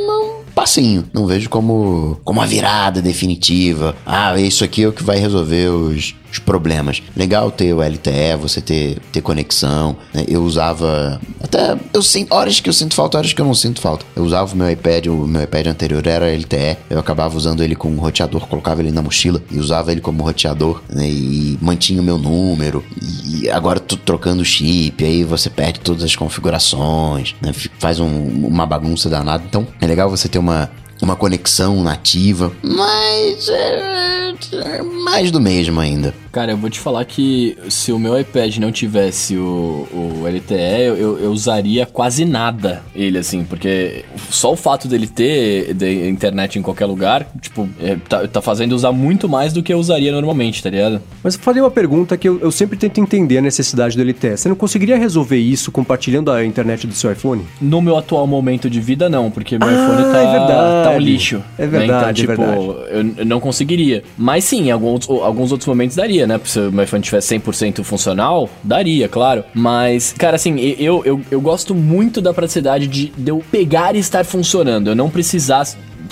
passinho. Não vejo como, como uma virada definitiva. Ah, isso aqui é o que vai resolver os, os problemas. Legal ter o LTE, você ter, ter conexão. Né? Eu usava. Até. Eu sinto. Horas que eu sinto falta, horas que eu não sinto falta. Eu usava o meu iPad, o meu iPad anterior era LTE. Eu acabava usando ele com um roteador, colocava ele na mochila e usava ele como roteador. Né? E mantinha o meu número. E agora tô trocando chip, aí você perde todas as configurações, né? Faz um, uma bagunça danada. Então é legal você ter uma uma conexão nativa, mas é, é, mais do mesmo ainda. Cara, eu vou te falar que se o meu iPad não tivesse o, o LTE, eu, eu usaria quase nada ele, assim, porque só o fato dele ter de internet em qualquer lugar, tipo, é, tá, tá fazendo usar muito mais do que eu usaria normalmente, tá ligado? Mas eu falei uma pergunta que eu, eu sempre tento entender a necessidade do LTE. Você não conseguiria resolver isso compartilhando a internet do seu iPhone? No meu atual momento de vida, não, porque meu ah, iPhone tá, é verdade. tá um lixo. É verdade, né? Então, tipo, é verdade. Eu, eu não conseguiria. Mas sim, em alguns, alguns outros momentos daria né? Se o meu iPhone tivesse 100% funcional, daria, claro. Mas, cara, assim, eu, eu, eu gosto muito da praticidade de, de eu pegar e estar funcionando. Eu não precisar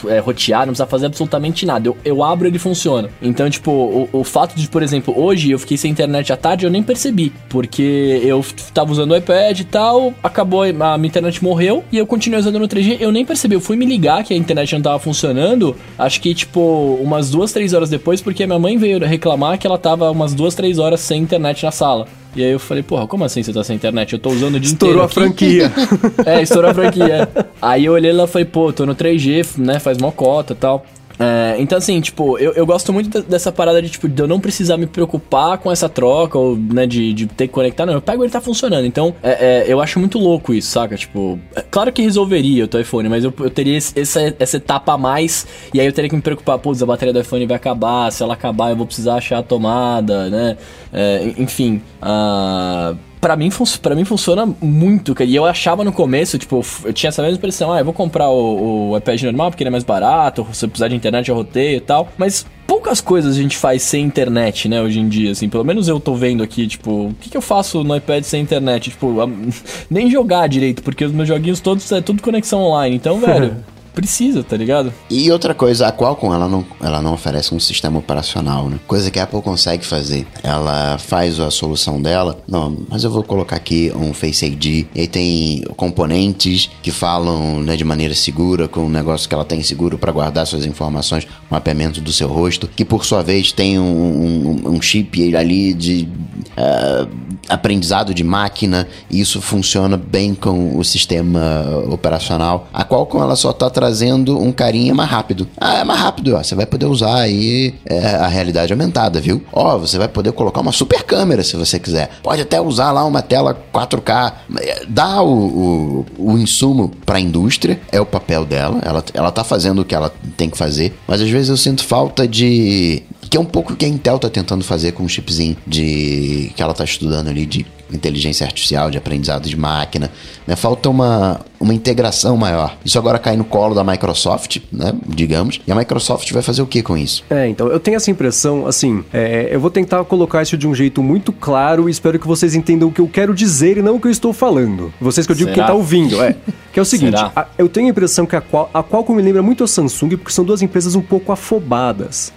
é, rotear, não precisa fazer absolutamente nada. Eu, eu abro e ele funciona. Então, tipo, o, o, fato de, por exemplo, hoje eu fiquei sem internet à tarde, eu nem percebi. Porque eu tava usando o iPad e tal, acabou, a minha internet morreu e eu continuei usando no 3G. Eu nem percebi, eu fui me ligar que a internet não tava funcionando. Acho que, tipo, umas duas, três horas depois, porque a minha mãe veio reclamar que ela tava umas duas, três horas sem internet na sala. E aí eu falei, porra, como assim você tá sem internet? Eu tô usando o dia Estourou inteiro. Estourou a franquia. é, estourou a franquia. Aí eu olhei e falei, pô, tô no 3G, né? Faz mocota e tal. É, então, assim, tipo, eu, eu gosto muito dessa parada de, tipo, de eu não precisar me preocupar com essa troca, ou, né, de, de ter que conectar. Não, eu pego ele tá funcionando. Então, é, é, eu acho muito louco isso, saca? Tipo, é, claro que resolveria o teu iPhone, mas eu, eu teria essa, essa etapa a mais, e aí eu teria que me preocupar, putz, a bateria do iPhone vai acabar, se ela acabar eu vou precisar achar a tomada, né? É, enfim, uh, para mim, para mim funciona muito, E eu achava no começo, tipo, eu tinha essa mesma impressão, ah, eu vou comprar o, o iPad normal porque ele é mais barato, se eu precisar de internet eu roteio e tal. Mas poucas coisas a gente faz sem internet, né, hoje em dia, assim. Pelo menos eu tô vendo aqui, tipo, o que, que eu faço no iPad sem internet? Tipo, nem jogar direito, porque os meus joguinhos todos é tudo conexão online. Então, velho precisa, tá ligado? E outra coisa, a Qualcomm, ela não, ela não oferece um sistema operacional, né? Coisa que a Apple consegue fazer. Ela faz a solução dela, não, mas eu vou colocar aqui um Face ID, e aí tem componentes que falam né, de maneira segura, com um negócio que ela tem seguro para guardar suas informações, mapeamento do seu rosto, que por sua vez tem um, um, um chip ali de uh, aprendizado de máquina, e isso funciona bem com o sistema operacional. A Qualcomm, ela só tá trazendo um carinha mais rápido. Ah, é mais rápido, ó. Você vai poder usar aí é, a realidade aumentada, viu? Ó, você vai poder colocar uma super câmera se você quiser. Pode até usar lá uma tela 4K. É, dá o, o, o insumo para a indústria, é o papel dela. Ela, ela tá fazendo o que ela tem que fazer. Mas às vezes eu sinto falta de que é um pouco o que a Intel tá tentando fazer com o chipzinho de que ela tá estudando ali de inteligência artificial, de aprendizado de máquina. Né? Falta uma, uma integração maior. Isso agora cai no colo da Microsoft, né? digamos. E a Microsoft vai fazer o que com isso? É, então, eu tenho essa impressão, assim, é, eu vou tentar colocar isso de um jeito muito claro e espero que vocês entendam o que eu quero dizer e não o que eu estou falando. Vocês que eu digo Será? quem tá ouvindo, é. Que é o seguinte, a- eu tenho a impressão que a, Qual, a Qualcomm me lembra muito a Samsung porque são duas empresas um pouco afobadas.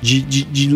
De, de, de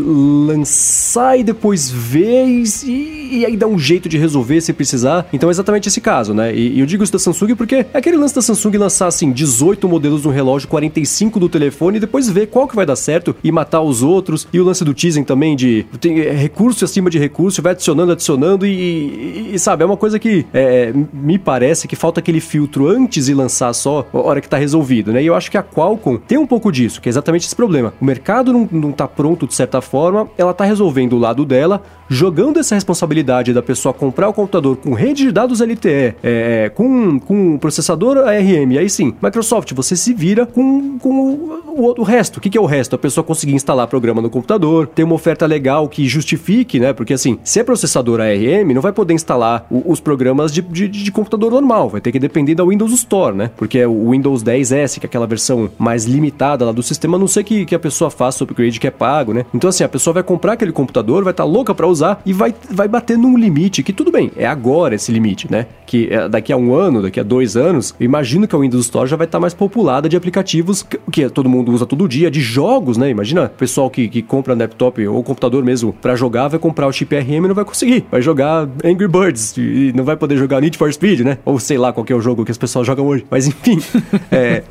lançar e depois ver e, e aí dar um jeito de resolver se precisar. Então é exatamente esse caso, né? E, e eu digo isso da Samsung porque é aquele lance da Samsung lançar assim 18 modelos no relógio, 45 do telefone e depois ver qual que vai dar certo e matar os outros. E o lance do teasing também de tem é, recurso acima de recurso, vai adicionando, adicionando e, e- sabe, é uma coisa que é, me parece que falta aquele filtro antes de lançar só a hora que tá resolvido, né? E eu acho que a Qualcomm tem um pouco disso, que é exatamente esse problema. O mercado não, não tá pronto de certa forma, ela tá resolvendo o lado dela, jogando essa responsabilidade da pessoa comprar o computador com rede de dados LTE, é, com, com processador ARM, aí sim, Microsoft, você se vira com, com o, o- o resto. O que, que é o resto? A pessoa conseguir instalar programa no computador, ter uma oferta legal que justifique, né? Porque assim, se é processador ARM, não vai poder instalar o- os programas de, de, de computador normal, vai ter que depender da Windows Store, né? Porque é o Windows 10S, que é aquela versão mais limitada lá do sistema, a não sei que, que a pessoa faça o upgrade que é pago, né? Então assim, a pessoa vai comprar aquele computador, vai estar louca pra usar e vai, vai bater num limite, que tudo bem, é agora esse limite, né? Que é daqui a um ano, daqui a dois anos, eu imagino que a Windows Store já vai estar mais populada de aplicativos que, que todo mundo usa todo dia, de jogos, né? Imagina o pessoal que, que compra laptop ou computador mesmo pra jogar, vai comprar o chip RM e não vai conseguir. Vai jogar Angry Birds e não vai poder jogar Need for Speed, né? Ou sei lá qual é o jogo que as pessoas jogam hoje. Mas enfim. é,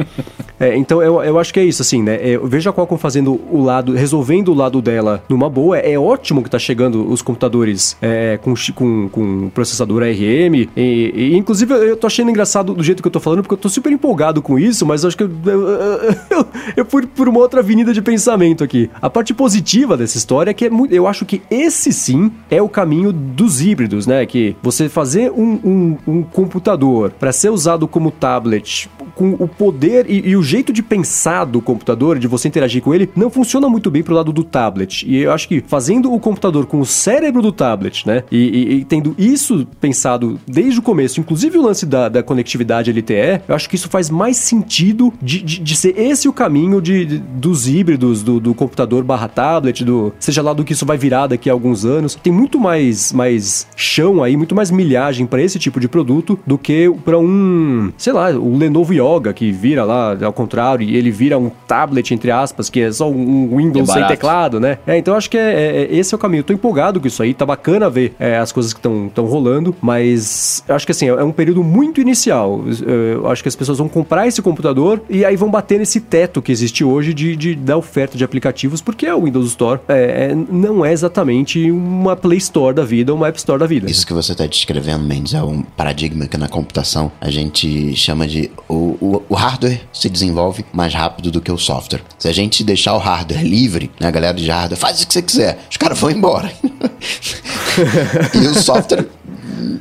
é, então eu, eu acho que é isso, assim, né? É, Eu vejo a Qualcomm fazendo o lado, resolvendo o lado dela numa boa. É ótimo que tá chegando os computadores é, com, com, com processador ARM. E, e, inclusive, eu tô achando engraçado do jeito que eu tô falando, porque eu tô super empolgado com isso, mas acho que eu, eu, eu- eu fui por uma outra avenida de pensamento aqui. A parte positiva dessa história é que é muito, eu acho que esse sim é o caminho dos híbridos, né? Que você fazer um, um, um computador para ser usado como tablet com o poder e, e o jeito de pensar do computador, de você interagir com ele, não funciona muito bem pro lado do tablet. E eu acho que fazendo o computador com o cérebro do tablet, né? E, e- e tendo isso pensado desde o começo, inclusive o lance da, da conectividade LTE, eu acho que isso faz mais sentido de, de, de ser esse o caminho de, de- dos híbridos, do, do computador barra tablet, do seja lá do que isso vai virar daqui a alguns anos. Tem muito mais, mais chão aí, muito mais milhagem para esse tipo de produto do que para um, sei lá, o Lenovo Yoga que vira lá ao contrário e ele vira um tablet entre aspas que é só um Windows sem teclado, né? É, então acho que é, é- é- esse é o caminho. Tô empolgado com isso aí, tá bacana ver é, as coisas que estão rolando, mas acho que assim, é um período muito inicial. Eu- Eu acho que as pessoas vão comprar esse computador e aí vão bater nesse teto que existe hoje de, de- da oferta de aplicativos, porque o Windows Store é, é- não é exatamente uma Play Store da vida, uma App Store da vida. Isso que você está descrevendo, Mendes, é um paradigma que na computação a gente chama de. O, o, o hardware se desenvolve mais rápido do que o software. Se a gente deixar o hardware livre, né, a galera de hardware faz o que você quiser, os caras vão embora. e o software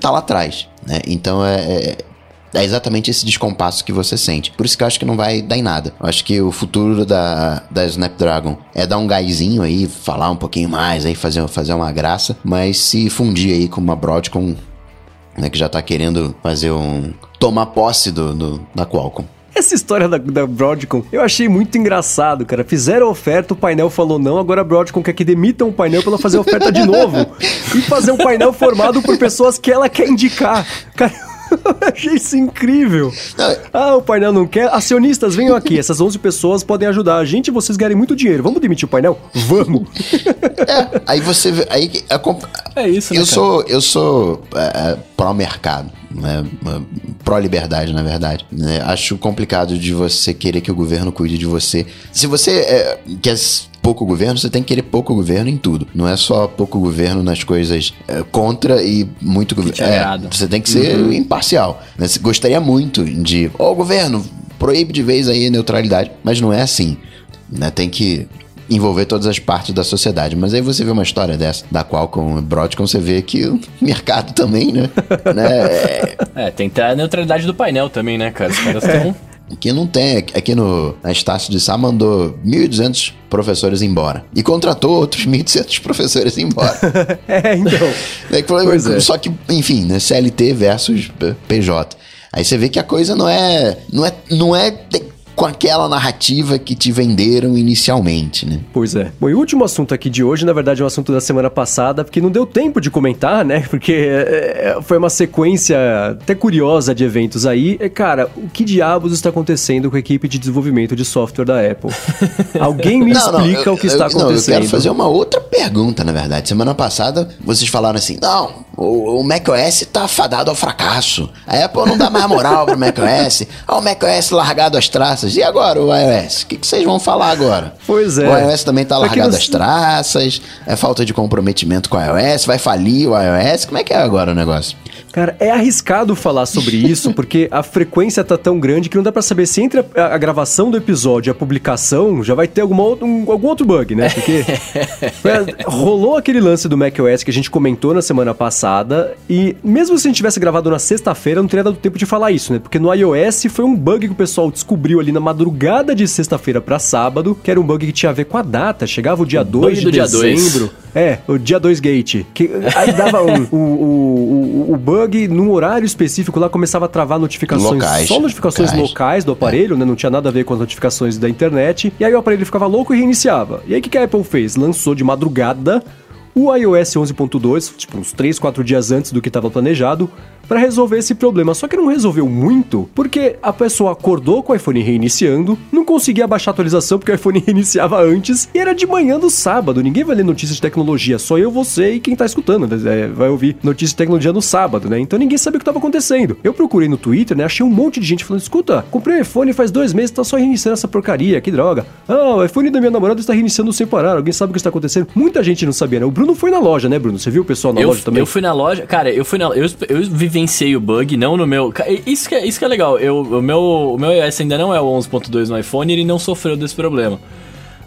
tá lá atrás. Né? Então é. é é exatamente esse descompasso que você sente. Por isso que eu acho que não vai dar em nada. Eu acho que o futuro da, da Snapdragon é dar um gásinho aí, falar um pouquinho mais, aí fazer, fazer uma graça, mas se fundir aí com uma Broadcom, né, que já tá querendo fazer um... tomar posse do, do- da Qualcomm. Essa história da, da Broadcom, eu achei muito engraçado, cara. Fizeram a oferta, o painel falou não, agora a Broadcom quer que demitam o painel pra ela fazer oferta de novo. e fazer um painel formado por pessoas que ela quer indicar. Cara, achei isso incrível. Não, Ah, o painel não quer? Acionistas, venham aqui. Essas 11 pessoas podem ajudar a gente vocês ganharem muito dinheiro. Vamos demitir o painel? Vamos. É, aí você vê. Aí a comp- É isso, né, eu cara? sou Eu sou é, é, pró-mercado, né? Pró-liberdade, na verdade. né? Acho complicado de você querer que o governo cuide de você. Se você é, quer pouco governo, você tem que querer pouco governo em tudo. Não é só pouco governo nas coisas é, contra e muito governo. É, você tem que ser imparcial. né? Você Gostaria muito de. Ó, governo, proíbe de vez aí a neutralidade. Mas não é assim. Né? Tem que envolver todas as partes da sociedade. Mas aí você vê uma história dessa, da qual com o Broadcom você vê que o mercado também, né? né? É, É, tem que ter a neutralidade do painel também, né, cara? Os caras estão. Que não tem. Aqui no, na Estácio de Sá mandou 1.200 professores embora. E contratou outros 1.200 professores embora. É, então. Daí que é. Só que, enfim, né, CLT versus PJ. Aí você vê que a coisa não é. Não é, não é com aquela narrativa que te venderam inicialmente, né? Pois é. Bom, e o último assunto aqui de hoje, na verdade, é um assunto da semana passada, porque não deu tempo de comentar, né? Porque é, é, foi uma sequência até curiosa de eventos aí. É, cara, o que diabos está acontecendo com a equipe de desenvolvimento de software da Apple? Alguém me Não, não, explica eu- o que está eu- Não, eu acontecendo. quero fazer uma outra pergunta, na verdade. Semana passada, vocês falaram assim: não, o, o macOS tá fadado ao fracasso. A Apple não dá mais moral pro macOS. Ah, o macOS largado às traças. E agora o iOS? O que, que vocês vão falar agora? Pois é. O iOS também tá É largado às traças. É falta de comprometimento com o iOS. Vai falir o iOS. Como é que é agora o negócio? Cara, é arriscado falar sobre isso, porque a frequência tá tão grande que não dá pra saber se entre a, a gravação do episódio e a publicação já vai ter alguma, um- algum outro bug, né? Porque é, rolou aquele lance do macOS que a gente comentou na semana passada, e mesmo se a gente tivesse gravado na sexta-feira, não teria dado tempo de falar isso, né? Porque no iOS foi um bug que o pessoal descobriu ali na madrugada de sexta-feira pra sábado, que era um bug que tinha a ver com a data, chegava o dia 2 de do dia dois. dezembro. É, o dia 2 gate. Que, aí dava um, o, o, o, o bug num horário específico lá começava a travar notificações, Locais, só notificações locais, locais. do aparelho, né? Não tinha nada a ver com as notificações da internet. E aí o aparelho ficava louco e reiniciava. E aí o que, que a Apple fez? Lançou de madrugada o iOS 11.2, tipo uns 3, 4 dias antes do que estava planejado, para resolver esse problema. Só que não resolveu muito, porque a pessoa acordou com o iPhone reiniciando, não conseguia baixar a atualização porque o iPhone reiniciava antes, e era de manhã do sábado. Ninguém vai ler notícias de tecnologia, só eu, você e quem tá escutando, né? É, vai ouvir notícias de tecnologia no sábado, né? Então ninguém sabia o que estava acontecendo. Eu procurei no Twitter, né? Achei um monte de gente falando: escuta, comprei um iPhone faz dois meses, tá só reiniciando essa porcaria, que droga. Ah, o iPhone da minha namorada está reiniciando sem parar. Alguém sabe o que está acontecendo? Muita gente não sabia, né? O Bruno foi na loja, né, Bruno? Você viu o pessoal na eu, loja também? eu fui na loja, cara, eu fui na eu, eu vivenciei o bug, não no meu. Isso que é, isso que é legal. Eu, o, meu, o meu iOS ainda não é o 11.2 no iPhone e ele não sofreu desse problema.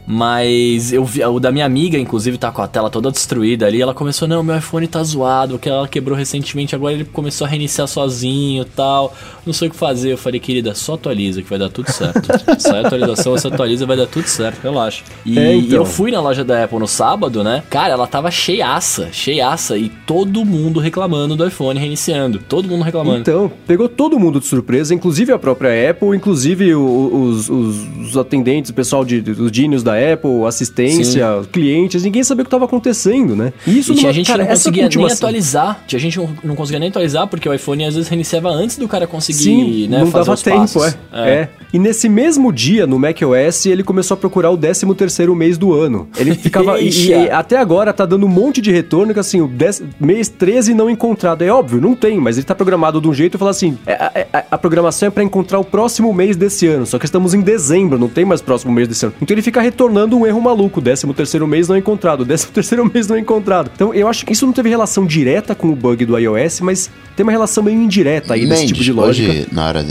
Mas eu vi, o da minha amiga, inclusive, tá com a tela toda destruída ali. Ela começou, não, meu iPhone tá zoado, que ela quebrou recentemente, agora ele começou a reiniciar sozinho e tal. Não sei o que fazer. Eu falei, querida, só atualiza que vai dar tudo certo. Sai a atualização, você atualiza vai dar tudo certo, relaxa. E, É, então. e eu fui na loja da Apple no sábado, né? Cara, ela tava cheiaça, cheiaça. E todo mundo reclamando do iPhone reiniciando. Todo mundo reclamando. Então, pegou todo mundo de surpresa, inclusive a própria Apple, inclusive os, os- os atendentes, o pessoal de, dos genios da Apple, assistência, os clientes, ninguém sabia o que estava acontecendo, né? E isso E numa- gente cara, não essa conseguia nem atualizar. Tinha gente não, conseguia nem atualizar, porque o iPhone às vezes reiniciava antes do cara conseguir Sim, né, não fazer dava tempo, passos. é. é. E nesse mesmo dia, no macOS, ele começou a procurar o 13 terceiro mês do ano. Ele ficava... e, e até agora tá dando um monte de retorno que assim, o 10 mês 13 não encontrado. É óbvio, não tem, mas ele tá programado de um jeito e fala assim, é, a, a- a programação é pra encontrar o próximo mês desse ano, só que estamos em dezembro, não tem mais próximo mês desse ano. Então ele fica retornando um erro maluco, 13 terceiro mês não encontrado, 13 terceiro mês não encontrado. Então eu acho que isso não teve relação direta com o bug do iOS, mas tem uma relação meio indireta aí desse Mendes, tipo de lógica. hoje, na hora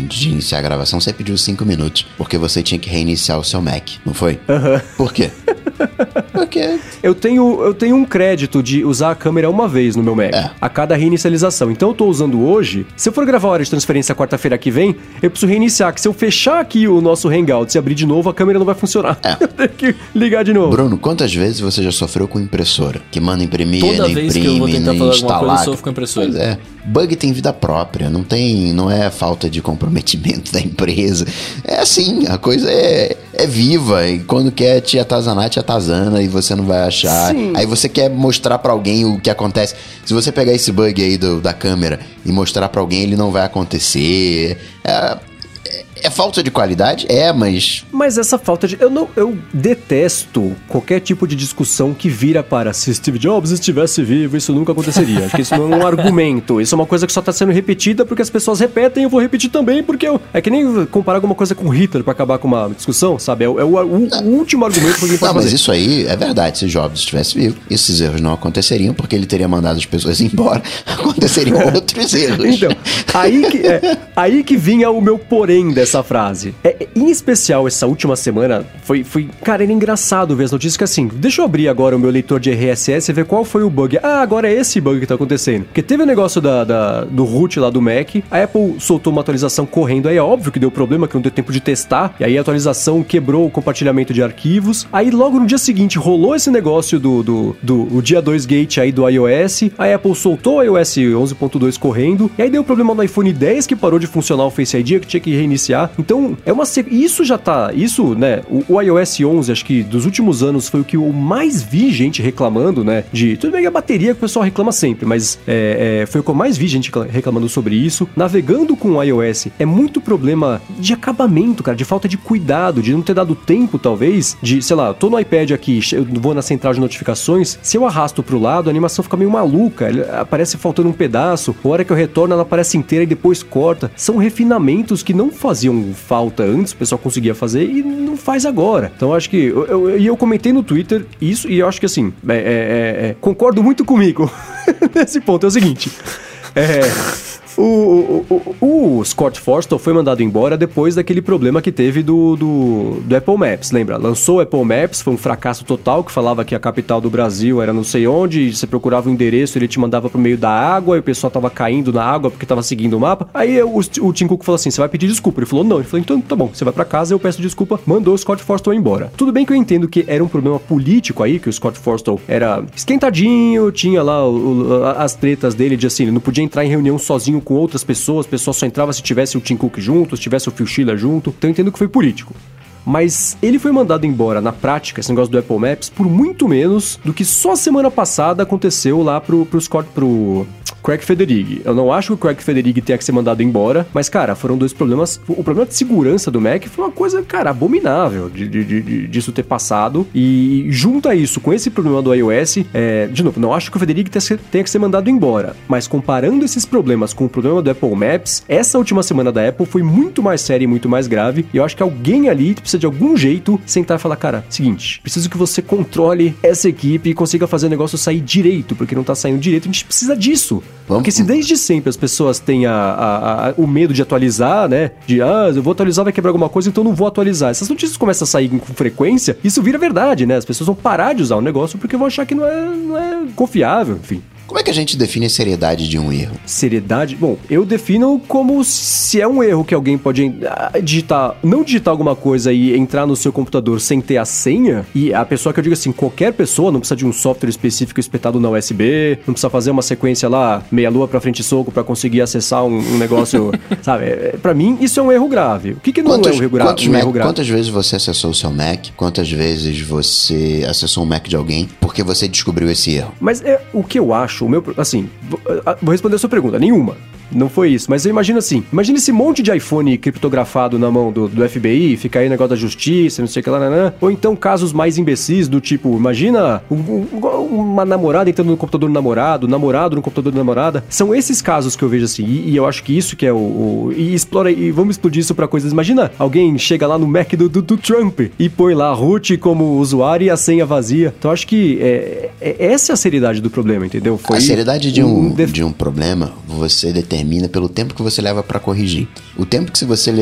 de, de iniciar a gravação, você pediu 5 minutos, porque você tinha que reiniciar o seu Mac, não foi? Aham. Por quê? porque Eu tenho, eu tenho um crédito de usar a câmera uma vez no meu Mac, É. a cada reinicialização. Então eu tô usando hoje. Se eu for gravar a hora de transferência quarta-feira que vem, eu preciso reiniciar. Que se eu fechar aqui o nosso Hangout e abrir de novo, a câmera não vai funcionar. É. Eu tenho que ligar de novo. Bruno, quantas vezes você já sofreu com impressora? Que manda imprimir, Toda não vez que imprime, eu vou tentar não alguma instalar. coisa, eu sofro com impressora. Pois é. Bug tem vida própria, não tem, não é falta de comprometimento da empresa. É assim, a coisa é, é viva e quando quer te atazanar, te atazana e você não vai achar. Sim. Aí você quer mostrar pra alguém o que acontece. Se você pegar esse bug aí do- da câmera e mostrar pra alguém, ele não vai acontecer. É, é- falta de qualidade? É, mas Mas essa falta de. Eu não. Eu detesto qualquer tipo de discussão que vira para se Steve Jobs estivesse vivo, isso nunca aconteceria. Acho que isso não é um argumento. Isso é uma coisa que só tá sendo repetida porque as pessoas repetem e eu vou repetir também, porque eu. É que nem comparar alguma coisa com Hitler pra acabar com uma discussão, sabe? É, o, é o- o- último argumento que alguém pode Não, mas fazer. isso aí é verdade. Se Jobs estivesse vivo, esses erros não aconteceriam porque ele teria mandado as pessoas embora. Aconteceriam outros erros. Então, aí que, é, aí que vinha o meu porém dessa essa frase. É, é, em especial, essa última semana, foi, foi. Cara, era engraçado ver as notícias que assim. Deixa eu abrir agora o meu leitor de RSS e ver qual foi o bug. Ah, agora é esse bug que tá acontecendo. Porque teve o um negócio da, da, do root lá do Mac, a Apple soltou uma atualização correndo aí, é óbvio que deu problema, que não deu tempo de testar, e aí a atualização quebrou o compartilhamento de arquivos. Aí logo no dia seguinte rolou esse negócio do, do, do o dia 2 gate aí do iOS, a Apple soltou o iOS 11.2 correndo, e aí deu problema no iPhone 10 que parou de funcionar o Face ID, que tinha que reiniciar. Então, é uma isso já tá, isso, né, o, o iOS 11, acho que dos últimos anos foi o que eu mais vi gente reclamando, né, de tudo bem que a bateria que o pessoal reclama sempre, mas é, é, foi o que eu mais vi gente reclamando sobre isso. Navegando com o iOS é muito problema de acabamento, cara, de falta de cuidado, de não ter dado tempo, talvez, de, sei lá, tô no iPad aqui, eu vou na central de notificações, se eu arrasto pro lado, a animação fica meio maluca, aparece faltando um pedaço, a hora que eu retorno ela aparece inteira e depois corta. São refinamentos que não faziam falta antes, o pessoal conseguia fazer e não faz agora. Então acho que. E eu, eu, eu, comentei no Twitter isso e eu acho que assim, é, é, é, é concordo muito comigo nesse ponto. É o seguinte. É. O, o, o, Scott Forstall foi mandado embora depois daquele problema que teve do, do, do, Apple Maps, lembra? Lançou o Apple Maps, foi um fracasso total, que falava que a capital do Brasil era não sei onde, você procurava o um endereço, ele te mandava pro meio da água, e o pessoal tava caindo na água porque tava seguindo o mapa. Aí o, o Tim Cook falou assim, você vai pedir desculpa. Ele falou, não. Ele falou, então tá bom, você vai para casa, eu peço desculpa. Mandou o Scott Forstall embora. Tudo bem que eu entendo que era um problema político aí, que o Scott Forstall era esquentadinho, tinha lá o, as tretas dele de assim, ele não podia entrar em reunião sozinho com outras pessoas, pessoas só entrava se tivesse o Tim Cook junto, se tivesse o Phil Schiller junto. Então eu entendo que foi político. Mas ele foi mandado embora na prática, esse negócio do Apple Maps, por muito menos do que só semana passada aconteceu lá pro, pro Scott, pro Craig Federighi. Eu não acho que o Craig Federighi tenha que ser mandado embora, mas, cara, foram dois problemas. O problema de segurança do Mac foi uma coisa, cara, abominável de, de, de, disso ter passado. E junta isso com esse problema do iOS, é, de novo, não acho que o Federighi tenha que ser mandado embora, mas comparando esses problemas com o problema do Apple Maps, essa última semana da Apple foi muito mais séria e muito mais grave. E eu acho que alguém ali precisa de algum jeito sentar e falar, cara, seguinte, preciso que você controle essa equipe e consiga fazer o negócio sair direito, porque não tá saindo direito, a gente precisa disso. Porque se desde sempre as pessoas têm a, a, a, o medo de atualizar, né? De, ah, eu vou atualizar, vai quebrar alguma coisa, então não vou atualizar. Essas notícias começam a sair com frequência, isso vira verdade, né? As pessoas vão parar de usar o negócio porque vão achar que não é, não é confiável, enfim. Como é que a gente define a seriedade de um erro? Seriedade? Bom, eu defino como se é um erro que alguém pode ah, digitar, não digitar alguma coisa e entrar no seu computador sem ter a senha. E a pessoa que eu digo assim, qualquer pessoa, não precisa de um software específico espetado na USB, não precisa fazer uma sequência lá, meia lua pra frente e soco para conseguir acessar um, um negócio, sabe? É, para mim, isso é um erro grave. O que, que não é um erro, gra um Mac, erro grave? Quantas vezes você acessou o seu Mac? Quantas vezes você acessou um Mac de alguém porque você descobriu esse erro? Mas é o que eu acho, o meu, assim, vou responder a sua pergunta, nenhuma. Não foi isso. Mas eu imagino assim: imagina esse monte de iPhone criptografado na mão do, do FBI, fica aí negócio da justiça, não sei o que lá, nanã. Ou então casos mais imbecis do tipo: imagina um, um, uma namorada entrando no computador do namorado, namorado no computador da namorada. São esses casos que eu vejo assim. E, e eu acho que isso que é o. o e explora. E vamos explodir isso pra coisas. Imagina alguém chega lá no Mac do, do, do Trump e põe lá root como usuário e a senha vazia. Então eu acho que é, é, essa é a seriedade do problema, entendeu? Foi a seriedade de um, um def... de um problema, você determina determina pelo tempo que você leva para corrigir. O tempo que você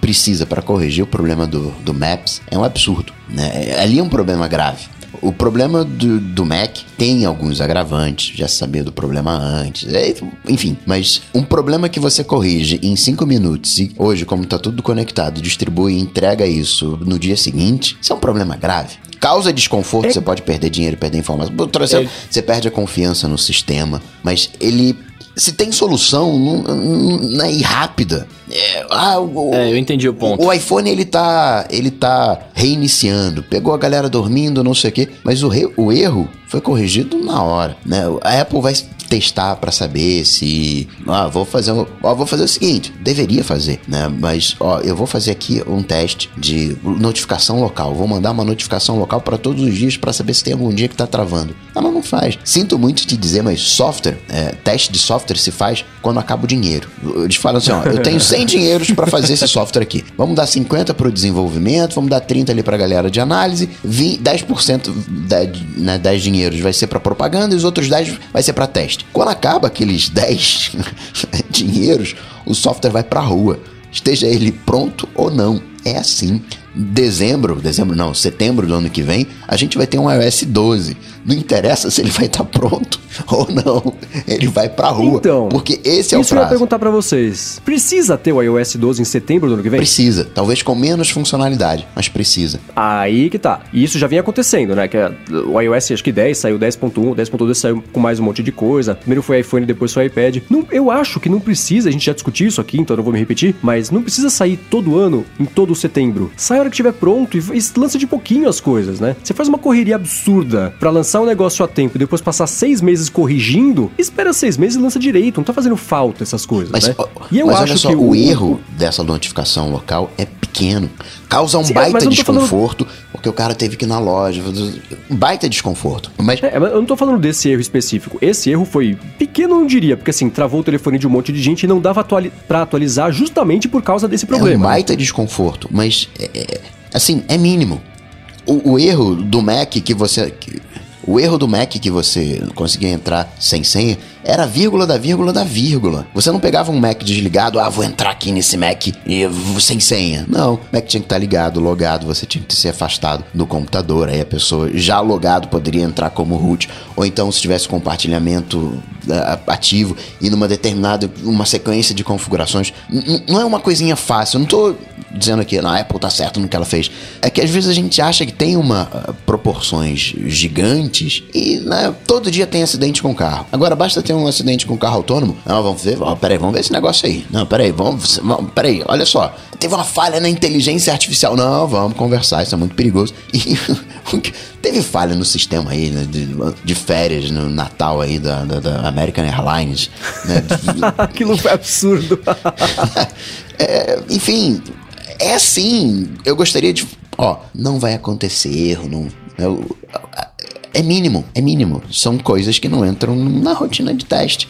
precisa para corrigir o problema do, do Maps é um absurdo. Né? Ali é um problema grave. O problema do, do, Mac tem alguns agravantes, já sabia do problema antes, é, enfim. Mas um problema que você corrige em 5 minutos e hoje, como está tudo conectado, distribui e entrega isso no dia seguinte, isso é um problema grave. Causa desconforto, é... você pode perder dinheiro, perder informação. Você, é... você perde a confiança no sistema, mas ele se tem solução, não, não é rápida. É, ah, o, é, eu entendi o ponto. O, o, iPhone ele tá, ele tá reiniciando, pegou a galera dormindo, não sei o quê, mas o, re, o erro foi corrigido na hora, né? A Apple vai testar para saber se, ah, vou fazer, ó, vou fazer o seguinte, deveria fazer, né? Mas, ó, eu vou fazer aqui um teste de notificação local, vou mandar uma notificação local para todos os dias para saber se tem algum dia que tá travando. Ela não faz. Sinto muito te dizer, mas software, é, teste de software se faz quando acaba o dinheiro. Eles falam assim, ó, eu tenho 100 dinheiros para fazer esse software aqui. Vamos dar 50 para o desenvolvimento, vamos dar 30 ali para a galera de análise, 20, 10% da, né, 10 dinheiros vai ser para propaganda e os outros 10 vai ser para teste. Quando acaba aqueles 10 dinheiros, o software vai para a rua esteja ele pronto ou não. É assim. Dezembro, dezembro não, setembro do ano que vem, a gente vai ter um iOS 12. Não interessa se ele vai estar pronto ou não, ele vai pra rua. Então, porque esse é o Isso eu ia prazo. perguntar pra vocês. Precisa ter o iOS 12 em setembro do ano que vem? Precisa, talvez com menos funcionalidade, mas precisa. Aí que tá. E isso já vinha acontecendo, né? Que a- o iOS acho que 10 saiu 10.1, 10.2 saiu com mais um monte de coisa. Primeiro foi iPhone, depois foi iPad. Não, eu acho que não precisa, a gente já discutiu isso aqui, então eu não vou me repetir, mas não precisa sair todo ano, em todo setembro. Sai a hora que estiver pronto e, e lança de pouquinho as coisas, né? Você faz uma correria absurda pra lançar um negócio a tempo e depois passar seis meses corrigindo, espera seis meses e lança direito. Não tá fazendo falta essas coisas, Mas, né? ó, E eu acho só, que o, erro dessa notificação local é pequeno. Causa um Sim, baita tô falando- desconforto, porque o cara teve que ir na loja. Um baita desconforto. Mas É, mas eu não tô falando desse erro específico. Esse erro foi pequeno, eu não diria, porque assim, travou o telefone de um monte de gente e não dava atuali pra atualizar justamente por causa desse é um problema. baita desconforto. Mas, é- é- assim, é mínimo. O, o erro do Mac que você. que- o erro do Mac que você conseguia entrar sem senha era vírgula da vírgula da vírgula. Você não pegava um Mac desligado, ah, vou entrar aqui nesse Mac e sem senha. Não, o Mac tinha que estar ligado, logado, você tinha que ser afastado do computador. Aí a pessoa já logado poderia entrar como root. Ou então, se tivesse compartilhamento ah, ativo e numa determinada, uma sequência de configurações. Não é uma coisinha fácil. Eu não tô dizendo que a Apple tá certo no que ela fez. É que às vezes a gente acha que tem uma ah, proporções gigantes e né, todo dia tem acidente com carro. Agora basta ter um acidente com carro autônomo. Não, vamos ver, ó, peraí, vamos ver esse negócio aí. Não, peraí, vamos, vamos peraí, olha só. Teve uma falha na inteligência artificial. Não, vamos conversar, isso é muito perigoso. E teve falha no sistema aí, né, de, de férias no Natal aí da, da, da American Airlines, né? Aquilo foi absurdo. É, enfim, é assim. Eu gostaria de. Ó, não vai acontecer erro, não. eu- é mínimo, é mínimo. São coisas que não entram na rotina de teste.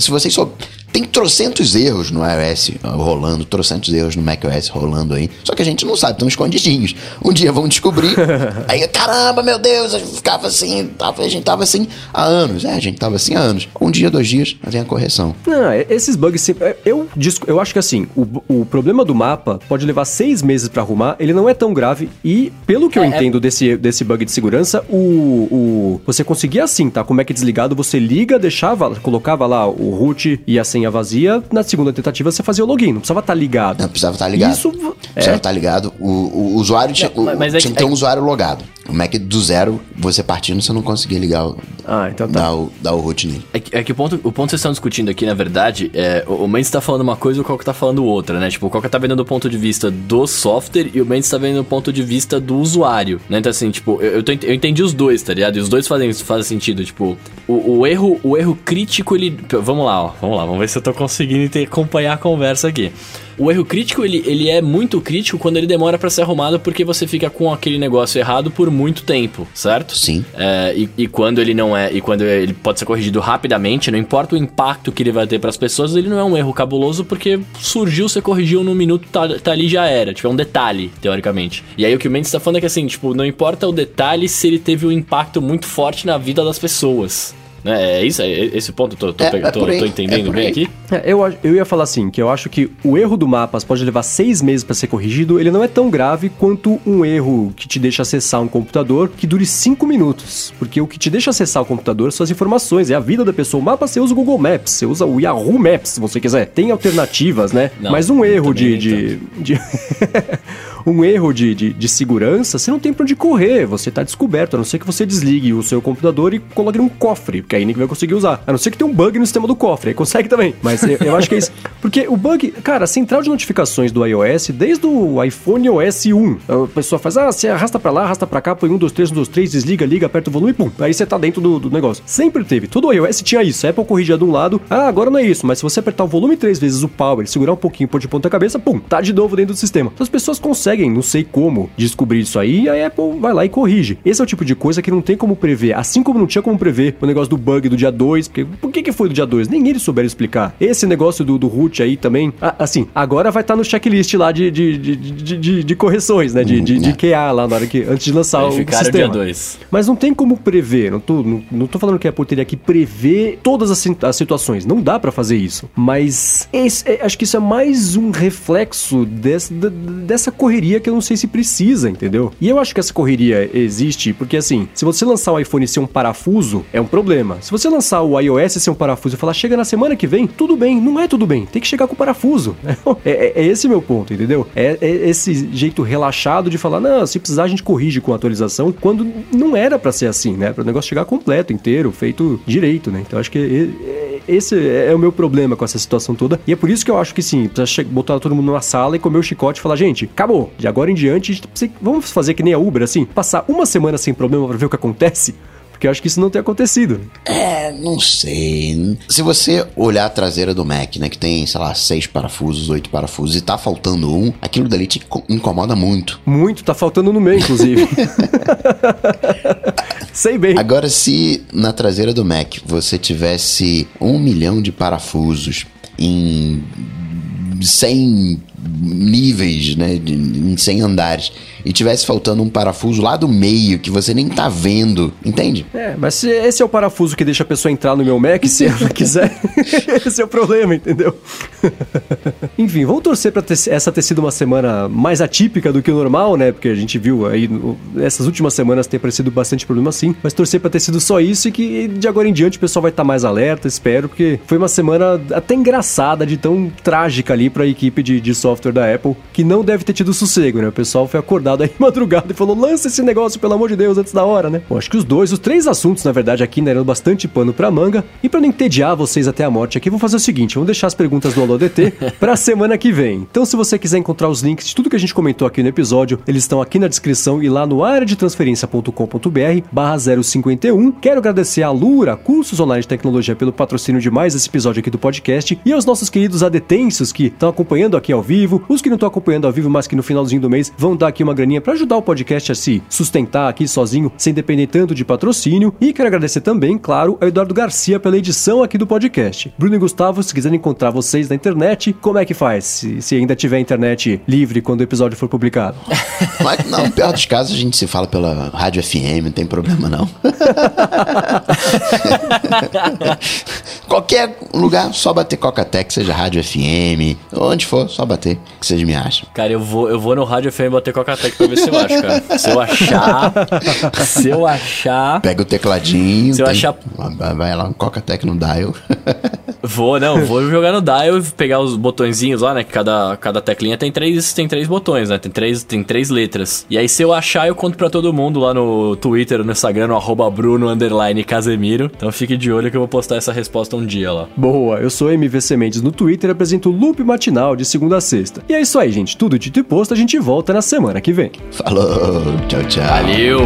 Se vocês só. Tem trocentos erros no iOS rolando, trocentos erros no macOS rolando aí. Só que a gente não sabe, estão escondidinhos. Um dia vão descobrir. aí, caramba, meu Deus, eu ficava assim, tava, a gente tava assim há anos. É, a gente tava assim há anos. Um dia, dois dias, vem a correção. Não, é- esses bugs sempre. é, Eu, eu acho que assim, o, o problema do mapa pode levar seis meses pra arrumar, ele não é tão grave. E, pelo que eu É, é- entendo desse, desse bug de segurança, o, o. Você conseguia assim, tá? Com o Mac desligado, você liga, deixava, colocava lá o root e a senha vazia. Na segunda tentativa, você fazia o login, não precisava estar ligado. Não, precisava estar ligado. Isso. Precisava É, estar ligado. O, o usuário tinha, Não, o- mas é tinha que- que ter é um usuário logado. O Mac do zero, você partindo, você não conseguia ligar o, Ah, então tá. dar, o, dar o root nele. É que, é que o, ponto, o ponto que vocês estão discutindo aqui, na verdade, é o, o Mendes tá falando uma coisa e o Coca tá falando outra, né? Tipo, o Coca tá vendo do ponto de vista do software e o Mendes tá vendo do ponto de vista do usuário, né? Então, assim, tipo, eu, eu, tô eu entendi os dois, tá ligado? E os dois fazem, fazem sentido, tipo, o, o erro o erro crítico, ele... Vamos lá, ó, vamos lá, vamos ver se eu tô conseguindo te- acompanhar a conversa aqui. O erro crítico, ele, ele é muito crítico quando ele demora pra ser arrumado porque você fica com aquele negócio errado por muito tempo, certo? Sim. É, e, e quando ele não é, e quando ele pode ser corrigido rapidamente, não importa o impacto que ele vai ter para as pessoas, ele não é um erro cabuloso porque surgiu, você corrigiu num minuto, tá, tá ali já era. Tipo, é um detalhe, teoricamente. E aí o que o Mendes tá falando é que assim, tipo, não importa o detalhe se ele teve um impacto muito forte na vida das pessoas. Né? É isso? É esse ponto? Tô, tô, É, é tô- tô é entendendo por bem aqui? É, eu, eu ia falar assim, que eu acho que o erro do mapas pode levar seis meses pra ser corrigido, ele não é tão grave quanto um erro que te deixa acessar um computador que dure cinco minutos. Porque o que te deixa acessar o computador são as informações, é a vida da pessoa. O mapa você usa o Google Maps, você usa o Yahoo Maps, se você quiser. Tem alternativas, né? Não, Mas um erro de... de, de- um erro de, de, de segurança, você não tem pra onde correr, você tá descoberto, a não ser que você desligue o seu computador e coloque num cofre, porque aí ninguém vai conseguir usar. A não ser que tenha um bug no sistema do cofre, aí consegue também. Mas eu, eu acho que é isso. Porque o bug, cara, a central de notificações do iOS, desde o iPhone OS 1, a pessoa faz, ah, você arrasta pra lá, arrasta pra cá, põe um, dois, três, um, dois, três, desliga, liga, aperta o volume e pum, aí você tá dentro do, do negócio. Sempre teve. Todo o iOS tinha isso. A Apple corrigia de um lado, ah, agora não é isso, mas se você apertar o volume três vezes o power, segurar um pouquinho, pôr de ponta cabeça, pum, tá de novo dentro do sistema. Então as pessoas conseguem conseguem, não sei como, descobrir isso aí, e a Apple vai lá e corrige. Esse é o tipo de coisa que não tem como prever. Assim como não tinha como prever o negócio do bug do dia 2, porque por que, que foi do dia 2? Nem eles souberam explicar. Esse negócio do, do root aí também, assim, agora vai estar tá no checklist lá de, de, de, de, de, de correções, né? De, de, de QA lá na hora que, antes de lançar o sistema. dia 2. Mas não tem como prever, não tô, não, não tô falando que a Apple teria que prever todas as, as situações, não dá para fazer isso. Mas esse, é, acho que isso é mais um reflexo dessa, dessa correria que eu não sei se precisa, entendeu? E eu acho que essa correria existe porque, assim, se você lançar o iPhone ser um parafuso, é um problema. Se você lançar o iOS ser um parafuso e falar, chega na semana que vem, tudo bem. Não é tudo bem. Tem que chegar com o parafuso. É, é, é esse meu ponto, entendeu? É, é, esse jeito relaxado de falar, não, se precisar a gente corrige com atualização, quando não era para ser assim, né? Para o negócio chegar completo, inteiro, feito direito, né? Então acho que esse é o meu problema com essa situação toda. E é por isso que eu acho que sim, precisa botar todo mundo numa sala e comer o chicote e falar, gente, acabou. De agora em diante, vamos fazer que nem a Uber, assim, passar uma semana sem problema para ver o que acontece. Porque eu acho que isso não tem acontecido. É, não sei. Se você olhar a traseira do Mac, né, que tem, sei lá, seis parafusos, oito parafusos, e tá faltando um, aquilo dali te incomoda muito. Muito, tá faltando no meio, inclusive. Sei bem. Agora, se na traseira do Mac você tivesse um milhão de parafusos em 100 níveis, né, de, em 100 andares, e tivesse faltando um parafuso lá do meio que você nem tá vendo, entende? É, mas se esse é o parafuso que deixa a pessoa entrar no meu Mac, se ela quiser, esse é o problema, entendeu? Enfim, vamos torcer pra ter, essa ter sido uma semana mais atípica do que o normal, né? Porque a gente viu aí, essas últimas semanas tem aparecido bastante problema sim, mas torcer pra ter sido só isso e que de agora em diante o pessoal vai estar tá mais alerta, espero, porque foi uma semana até engraçada, de tão trágica ali pra equipe de, de software da Apple, que não deve ter tido sossego, né? O pessoal foi acordado aí madrugada e falou: lança esse negócio, pelo amor de Deus, antes da hora, né? Bom, acho que os dois, os três assuntos, na verdade, aqui né, eram bastante pano pra manga. E para não entediar vocês até a morte aqui, vou fazer o seguinte: vamos deixar as perguntas do AloDT pra semana que vem. Então, se você quiser encontrar os links de tudo que a gente comentou aqui no episódio, eles estão aqui na descrição e lá no areadetransferencia.com.br barra 051. Quero agradecer a Lura, cursos online de tecnologia, pelo patrocínio de mais esse episódio aqui do podcast e aos nossos queridos adetensos que estão acompanhando aqui ao vivo, os que não estão acompanhando ao vivo, mas que no finalzinho do mês vão dar aqui uma graninha para ajudar o podcast a se sustentar aqui sozinho, sem depender tanto de patrocínio. E quero agradecer também, claro, ao Eduardo Garcia pela edição aqui do podcast. Bruno e Gustavo, se quiserem encontrar vocês na internet, como é que faz? Se, se ainda tiver internet livre quando o episódio for publicado. Mas, não, pior dos casos, a gente se fala pela Rádio FM, não tem problema não. Qualquer lugar, só bater Coca-Tech, seja Rádio FM, onde for, só bater, que vocês me acham. Cara, eu vou, eu vou no Rádio FM bater Coca-Tech pra ver se eu acho, cara. Se eu achar, se eu achar... Pega o tecladinho. Se eu tem, achar... Vai lá, um Coca-Tech no dial. Vou, não, vou jogar no dial e pegar os botõezinhos lá, né? Que cada, cada teclinha tem três, tem três botões, né? Tem três, tem três letras. E aí, se eu achar, eu conto pra todo mundo lá no Twitter, no Instagram, no arroba Bruno Casemiro. Então fique de olho que eu vou postar essa resposta um dia lá. Boa, eu sou MVC Mendes no Twitter e apresento o Loop Matinal de segunda a sexta. E é isso aí, gente. Tudo dito e posto, a gente volta na semana que vem. Falou, tchau, tchau. Valeu!